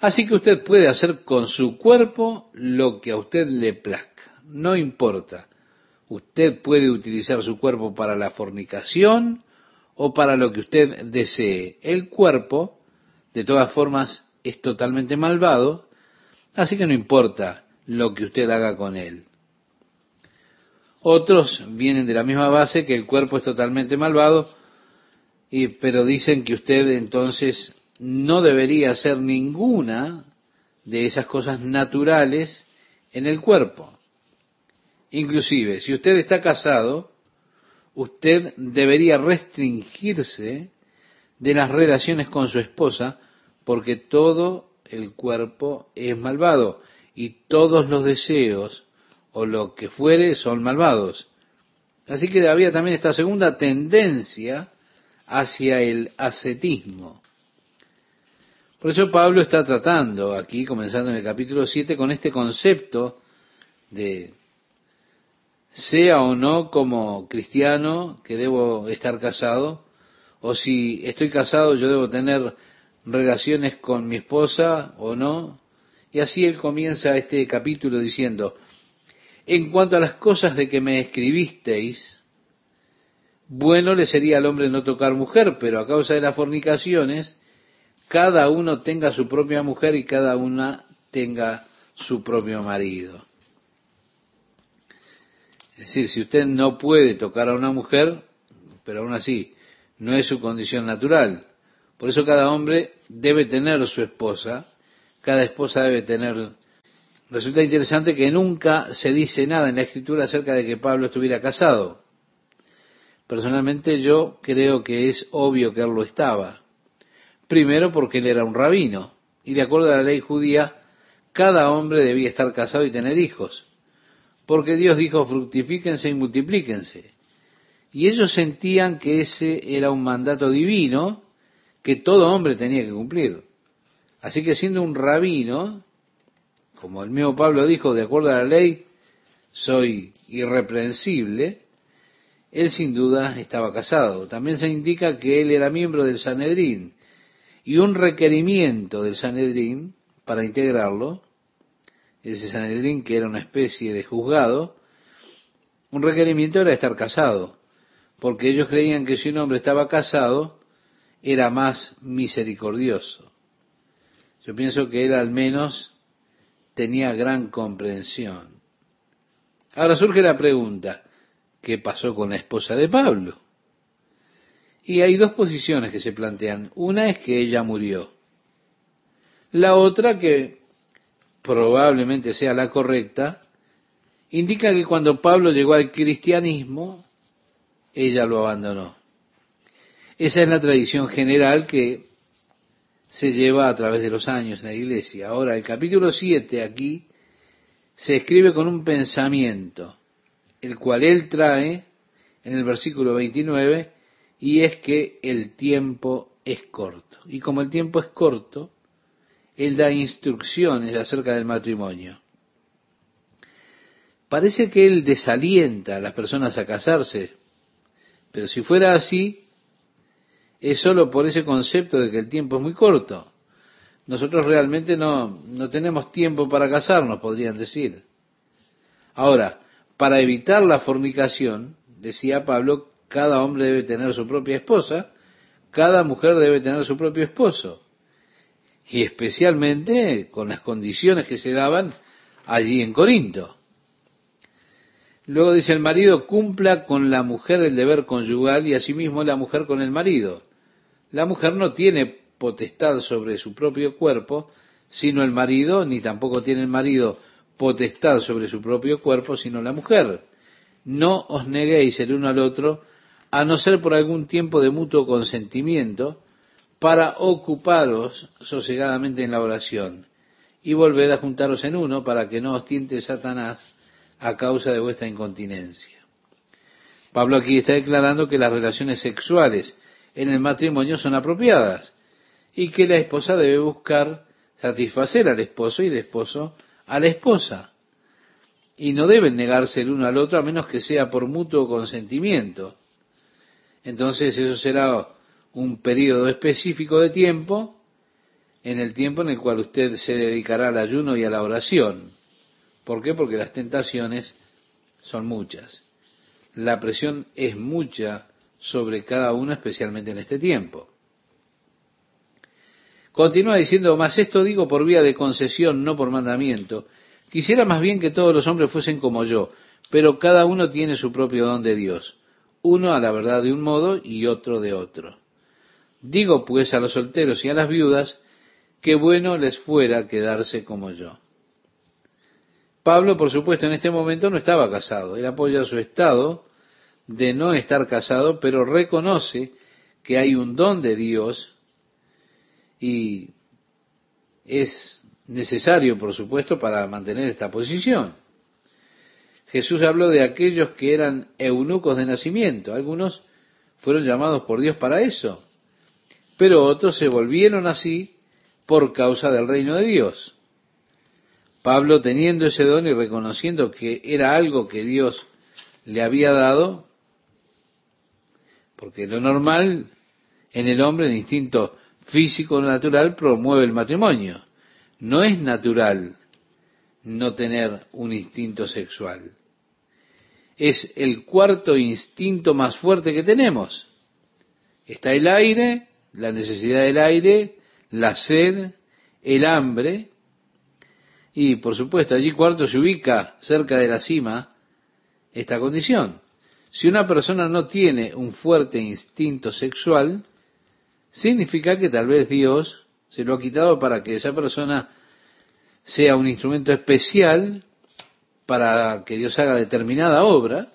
[SPEAKER 1] Así que usted puede hacer con su cuerpo lo que a usted le plazca. No importa. Usted puede utilizar su cuerpo para la fornicación o para lo que usted desee. El cuerpo, de todas formas, es totalmente malvado, así que no importa lo que usted haga con él. Otros vienen de la misma base que el cuerpo es totalmente malvado, y, pero dicen que usted entonces no debería hacer ninguna de esas cosas naturales en el cuerpo. Inclusive, si usted está casado, usted debería restringirse de las relaciones con su esposa porque todo el cuerpo es malvado y todos los deseos o lo que fuere son malvados. Así que había también esta segunda tendencia hacia el ascetismo. Por eso Pablo está tratando aquí, comenzando en el capítulo 7, con este concepto de sea o no como cristiano que debo estar casado, o si estoy casado yo debo tener relaciones con mi esposa o no. Y así él comienza este capítulo diciendo, en cuanto a las cosas de que me escribisteis, bueno le sería al hombre no tocar mujer, pero a causa de las fornicaciones, cada uno tenga su propia mujer y cada una tenga su propio marido. Es decir, si usted no puede tocar a una mujer, pero aún así no es su condición natural. Por eso cada hombre debe tener su esposa, cada esposa debe tener... Resulta interesante que nunca se dice nada en la escritura acerca de que Pablo estuviera casado. Personalmente yo creo que es obvio que él lo estaba. Primero porque él era un rabino y de acuerdo a la ley judía, cada hombre debía estar casado y tener hijos porque Dios dijo fructifíquense y multiplíquense. Y ellos sentían que ese era un mandato divino que todo hombre tenía que cumplir. Así que siendo un rabino, como el mismo Pablo dijo, de acuerdo a la ley, soy irreprensible, él sin duda estaba casado. También se indica que él era miembro del Sanedrín. Y un requerimiento del Sanedrín para integrarlo ese Sanedrín, que era una especie de juzgado, un requerimiento era estar casado, porque ellos creían que si un hombre estaba casado, era más misericordioso. Yo pienso que él al menos tenía gran comprensión. Ahora surge la pregunta, ¿qué pasó con la esposa de Pablo? Y hay dos posiciones que se plantean. Una es que ella murió. La otra que probablemente sea la correcta, indica que cuando Pablo llegó al cristianismo, ella lo abandonó. Esa es la tradición general que se lleva a través de los años en la iglesia. Ahora, el capítulo 7 aquí se escribe con un pensamiento, el cual él trae en el versículo 29, y es que el tiempo es corto. Y como el tiempo es corto, él da instrucciones acerca del matrimonio. Parece que él desalienta a las personas a casarse, pero si fuera así, es solo por ese concepto de que el tiempo es muy corto. Nosotros realmente no, no tenemos tiempo para casarnos, podrían decir. Ahora, para evitar la fornicación, decía Pablo, cada hombre debe tener su propia esposa, cada mujer debe tener su propio esposo y especialmente con las condiciones que se daban allí en Corinto. Luego dice el marido cumpla con la mujer el deber conyugal y asimismo la mujer con el marido. La mujer no tiene potestad sobre su propio cuerpo, sino el marido, ni tampoco tiene el marido potestad sobre su propio cuerpo, sino la mujer. No os neguéis el uno al otro, a no ser por algún tiempo de mutuo consentimiento, para ocuparos sosegadamente en la oración, y volved a juntaros en uno, para que no os tiente Satanás a causa de vuestra incontinencia. Pablo aquí está declarando que las relaciones sexuales en el matrimonio son apropiadas y que la esposa debe buscar satisfacer al esposo y el esposo a la esposa. Y no deben negarse el uno al otro a menos que sea por mutuo consentimiento. Entonces eso será un periodo específico de tiempo en el tiempo en el cual usted se dedicará al ayuno y a la oración. ¿Por qué? Porque las tentaciones son muchas. La presión es mucha sobre cada uno, especialmente en este tiempo. Continúa diciendo, más esto digo por vía de concesión, no por mandamiento. Quisiera más bien que todos los hombres fuesen como yo, pero cada uno tiene su propio don de Dios, uno a la verdad de un modo y otro de otro. Digo pues a los solteros y a las viudas, que bueno les fuera quedarse como yo. Pablo, por supuesto, en este momento no estaba casado. Él apoya su estado de no estar casado, pero reconoce que hay un don de Dios y es necesario, por supuesto, para mantener esta posición. Jesús habló de aquellos que eran eunucos de nacimiento. Algunos fueron llamados por Dios para eso, pero otros se volvieron así por causa del reino de Dios. Pablo, teniendo ese don y reconociendo que era algo que Dios le había dado, porque lo normal en el hombre, el instinto físico natural promueve el matrimonio. No es natural no tener un instinto sexual. Es el cuarto instinto más fuerte que tenemos. Está el aire, la necesidad del aire, la sed, el hambre, y por supuesto allí cuarto se ubica cerca de la cima esta condición. Si una persona no tiene un fuerte instinto sexual, significa que tal vez Dios se lo ha quitado para que esa persona sea un instrumento especial para que Dios haga determinada obra,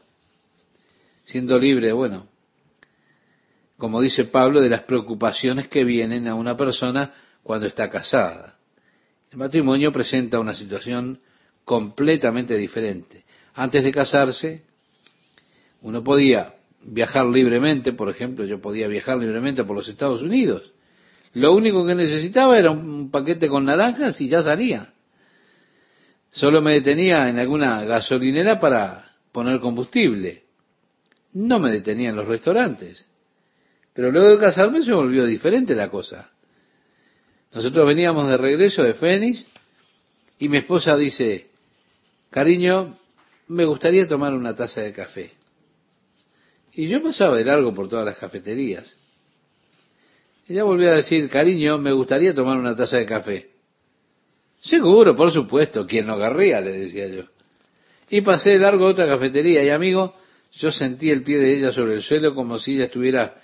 [SPEAKER 1] siendo libre, bueno, como dice Pablo, de las preocupaciones que vienen a una persona cuando está casada. El matrimonio presenta una situación completamente diferente. Antes de casarse, uno podía viajar libremente, por ejemplo, yo podía viajar libremente por los Estados Unidos. Lo único que necesitaba era un paquete con naranjas y ya salía. Solo me detenía en alguna gasolinera para poner combustible. No me detenía en los restaurantes. Pero luego de casarme se volvió diferente la cosa. Nosotros veníamos de regreso de Fénix y mi esposa dice, cariño, me gustaría tomar una taza de café. Y yo pasaba de largo por todas las cafeterías. Ella volvió a decir, cariño, me gustaría tomar una taza de café. Seguro, por supuesto, quien no querría, le decía yo. Y pasé largo a otra cafetería y amigo, yo sentí el pie de ella sobre el suelo como si ella estuviera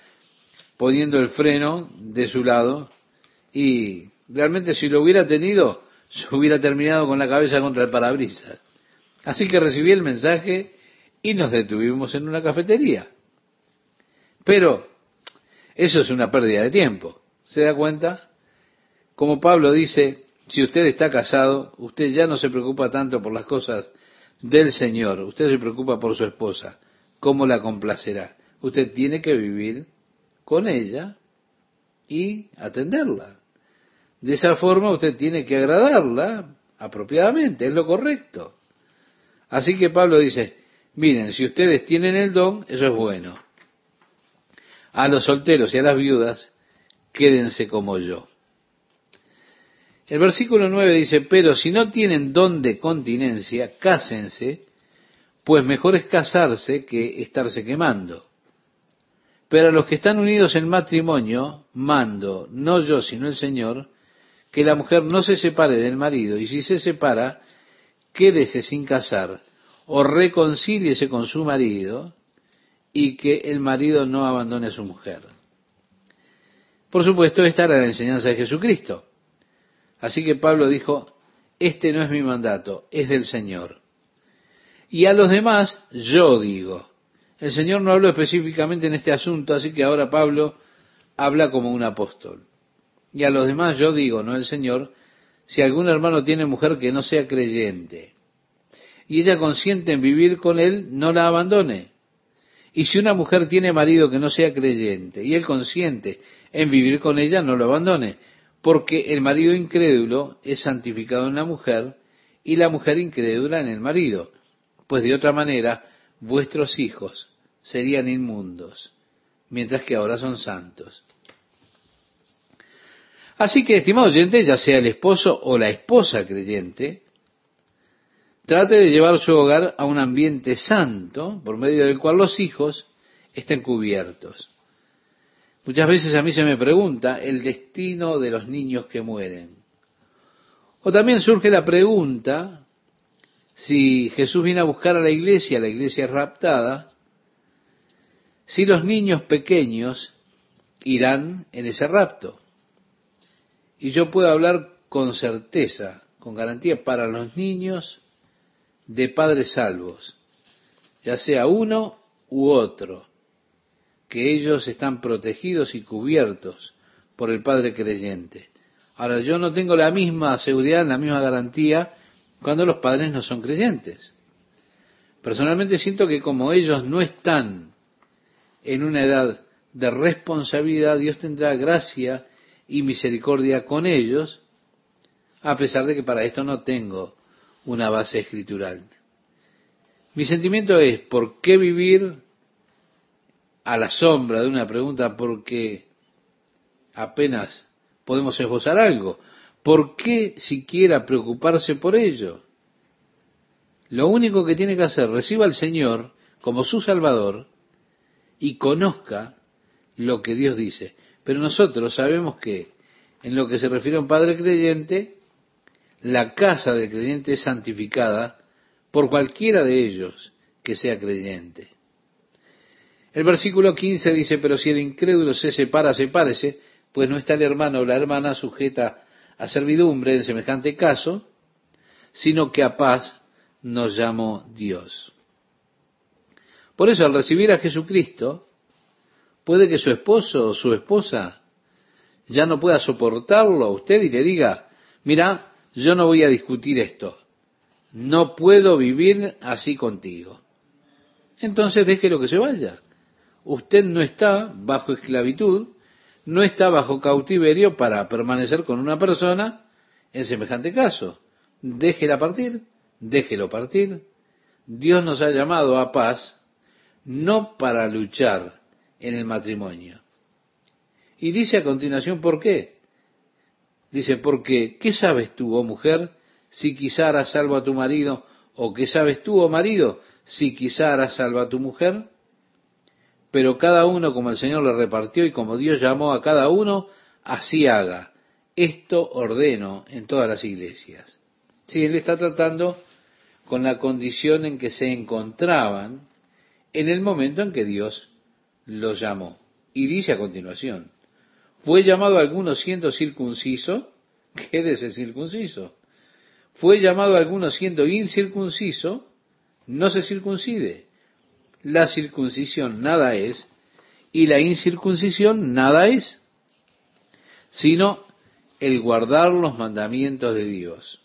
[SPEAKER 1] poniendo el freno de su lado y realmente si lo hubiera tenido, se hubiera terminado con la cabeza contra el parabrisas. Así que recibí el mensaje y nos detuvimos en una cafetería. Pero eso es una pérdida de tiempo. ¿Se da cuenta? Como Pablo dice, si usted está casado, usted ya no se preocupa tanto por las cosas del Señor, usted se preocupa por su esposa, cómo la complacerá. Usted tiene que vivir con ella y atenderla. De esa forma usted tiene que agradarla apropiadamente, es lo correcto. Así que Pablo dice, miren, si ustedes tienen el don, eso es bueno a los solteros y a las viudas, quédense como yo. El versículo 9 dice, pero si no tienen don de continencia, cásense, pues mejor es casarse que estarse quemando. Pero a los que están unidos en matrimonio, mando, no yo sino el Señor, que la mujer no se separe del marido, y si se separa, quédese sin casar, o reconcíliese con su marido, y que el marido no abandone a su mujer. Por supuesto, esta era la enseñanza de Jesucristo. Así que Pablo dijo, este no es mi mandato, es del Señor. Y a los demás yo digo. El Señor no habló específicamente en este asunto, así que ahora Pablo habla como un apóstol. Y a los demás yo digo, no el Señor, si algún hermano tiene mujer que no sea creyente y ella consiente en vivir con él, no la abandone. Y si una mujer tiene marido que no sea creyente y él consiente en vivir con ella, no lo abandone, porque el marido incrédulo es santificado en la mujer y la mujer incrédula en el marido, pues de otra manera vuestros hijos serían inmundos, mientras que ahora son santos. Así que, estimado oyente, ya sea el esposo o la esposa creyente, trate de llevar su hogar a un ambiente santo, por medio del cual los hijos estén cubiertos. Muchas veces a mí se me pregunta el destino de los niños que mueren. O también surge la pregunta si Jesús viene a buscar a la iglesia, la iglesia es raptada, si los niños pequeños irán en ese rapto. Y yo puedo hablar con certeza, con garantía para los niños de padres salvos, ya sea uno u otro, que ellos están protegidos y cubiertos por el Padre creyente. Ahora, yo no tengo la misma seguridad, la misma garantía cuando los padres no son creyentes. Personalmente siento que como ellos no están en una edad de responsabilidad, Dios tendrá gracia y misericordia con ellos, a pesar de que para esto no tengo una base escritural. Mi sentimiento es, ¿por qué vivir a la sombra de una pregunta porque apenas podemos esbozar algo? ¿Por qué siquiera preocuparse por ello? Lo único que tiene que hacer, reciba al Señor como su Salvador y conozca lo que Dios dice. Pero nosotros sabemos que en lo que se refiere a un padre creyente, la casa del creyente es santificada por cualquiera de ellos que sea creyente. El versículo 15 dice, pero si el incrédulo se separa, sepárese, pues no está el hermano o la hermana sujeta a servidumbre en semejante caso, sino que a paz nos llamó Dios. Por eso, al recibir a Jesucristo, Puede que su esposo o su esposa ya no pueda soportarlo a usted y le diga, mira, yo no voy a discutir esto, no puedo vivir así contigo. Entonces déjelo que se vaya. Usted no está bajo esclavitud, no está bajo cautiverio para permanecer con una persona en semejante caso. Déjela partir, déjelo partir. Dios nos ha llamado a paz no para luchar en el matrimonio. Y dice a continuación, ¿por qué? Dice, porque, ¿qué sabes tú, oh mujer, si quizá harás salvo a tu marido? ¿O qué sabes tú, oh marido, si quizá harás salvo a tu mujer? Pero cada uno como el Señor le repartió y como Dios llamó a cada uno, así haga. Esto ordeno en todas las iglesias. Sí, él está tratando con la condición en que se encontraban en el momento en que Dios lo llamó. Y dice a continuación, fue llamado alguno siendo circunciso, quédese circunciso. Fue llamado alguno siendo incircunciso, no se circuncide. La circuncisión nada es y la incircuncisión nada es, sino el guardar los mandamientos de Dios.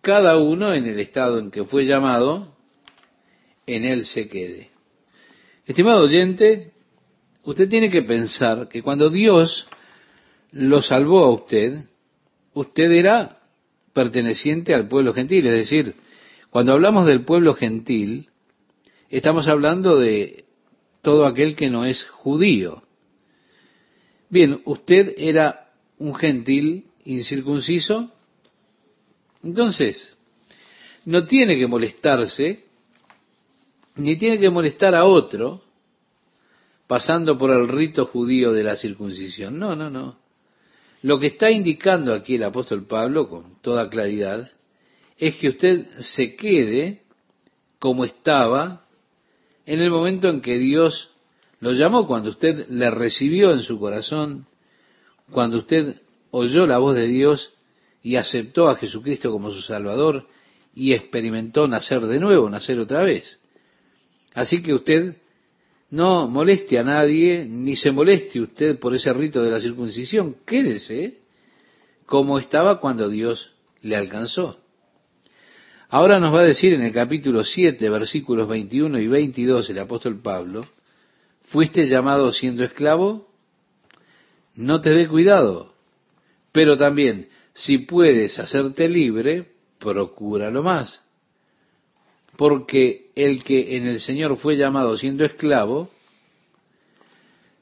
[SPEAKER 1] Cada uno en el estado en que fue llamado, en él se quede. Estimado oyente, usted tiene que pensar que cuando Dios lo salvó a usted, usted era perteneciente al pueblo gentil. Es decir, cuando hablamos del pueblo gentil, estamos hablando de todo aquel que no es judío. Bien, usted era un gentil incircunciso, entonces no tiene que molestarse ni tiene que molestar a otro pasando por el rito judío de la circuncisión. No, no, no. Lo que está indicando aquí el apóstol Pablo con toda claridad es que usted se quede como estaba en el momento en que Dios lo llamó, cuando usted le recibió en su corazón, cuando usted oyó la voz de Dios y aceptó a Jesucristo como su Salvador y experimentó nacer de nuevo, nacer otra vez. Así que usted no moleste a nadie, ni se moleste usted por ese rito de la circuncisión. Quédese como estaba cuando Dios le alcanzó. Ahora nos va a decir en el capítulo 7, versículos 21 y 22, el apóstol Pablo, fuiste llamado siendo esclavo, no te dé cuidado, pero también si puedes hacerte libre, procúralo más. Porque el que en el Señor fue llamado siendo esclavo,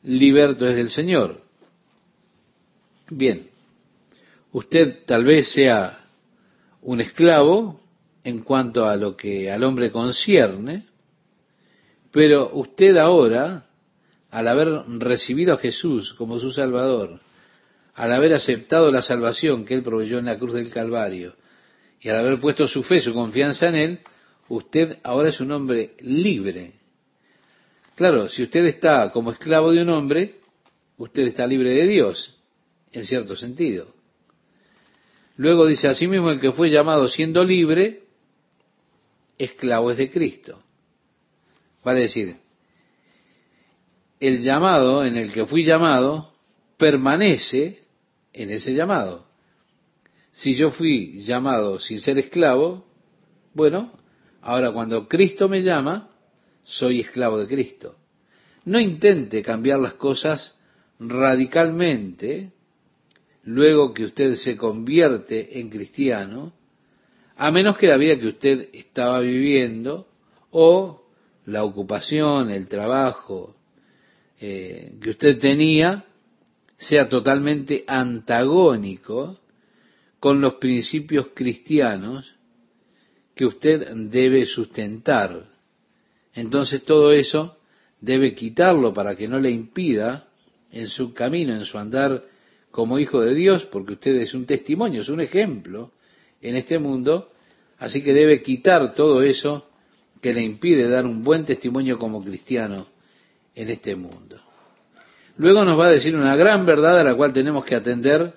[SPEAKER 1] liberto es del Señor. Bien, usted tal vez sea un esclavo en cuanto a lo que al hombre concierne, pero usted ahora, al haber recibido a Jesús como su Salvador, al haber aceptado la salvación que Él proveyó en la cruz del Calvario, y al haber puesto su fe, su confianza en Él, usted ahora es un hombre libre. Claro, si usted está como esclavo de un hombre, usted está libre de Dios, en cierto sentido. Luego dice, asimismo el que fue llamado siendo libre, esclavo es de Cristo. Vale decir, el llamado en el que fui llamado permanece en ese llamado. Si yo fui llamado sin ser esclavo, bueno, ahora cuando Cristo me llama, soy esclavo de Cristo. No intente cambiar las cosas radicalmente luego que usted se convierte en cristiano, a menos que la vida que usted estaba viviendo o la ocupación, el trabajo eh, que usted tenía sea totalmente antagónico con los principios cristianos que usted debe sustentar. Entonces todo eso debe quitarlo para que no le impida en su camino, en su andar como hijo de Dios, porque usted es un testimonio, es un ejemplo en este mundo, así que debe quitar todo eso que le impide dar un buen testimonio como cristiano en este mundo. Luego nos va a decir una gran verdad a la cual tenemos que atender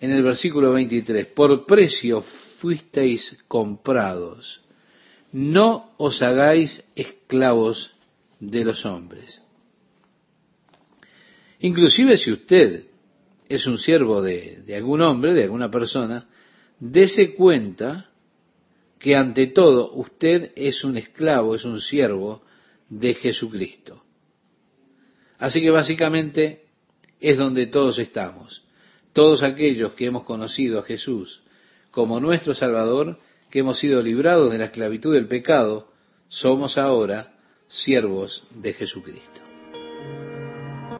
[SPEAKER 1] en el versículo 23, por precio fuisteis comprados, no os hagáis esclavos de los hombres. Inclusive si usted es un siervo de, de algún hombre, de alguna persona, dése cuenta que ante todo usted es un esclavo, es un siervo de Jesucristo. Así que básicamente es donde todos estamos todos aquellos que hemos conocido a Jesús como nuestro Salvador, que hemos sido librados de la esclavitud del pecado, somos ahora siervos de Jesucristo.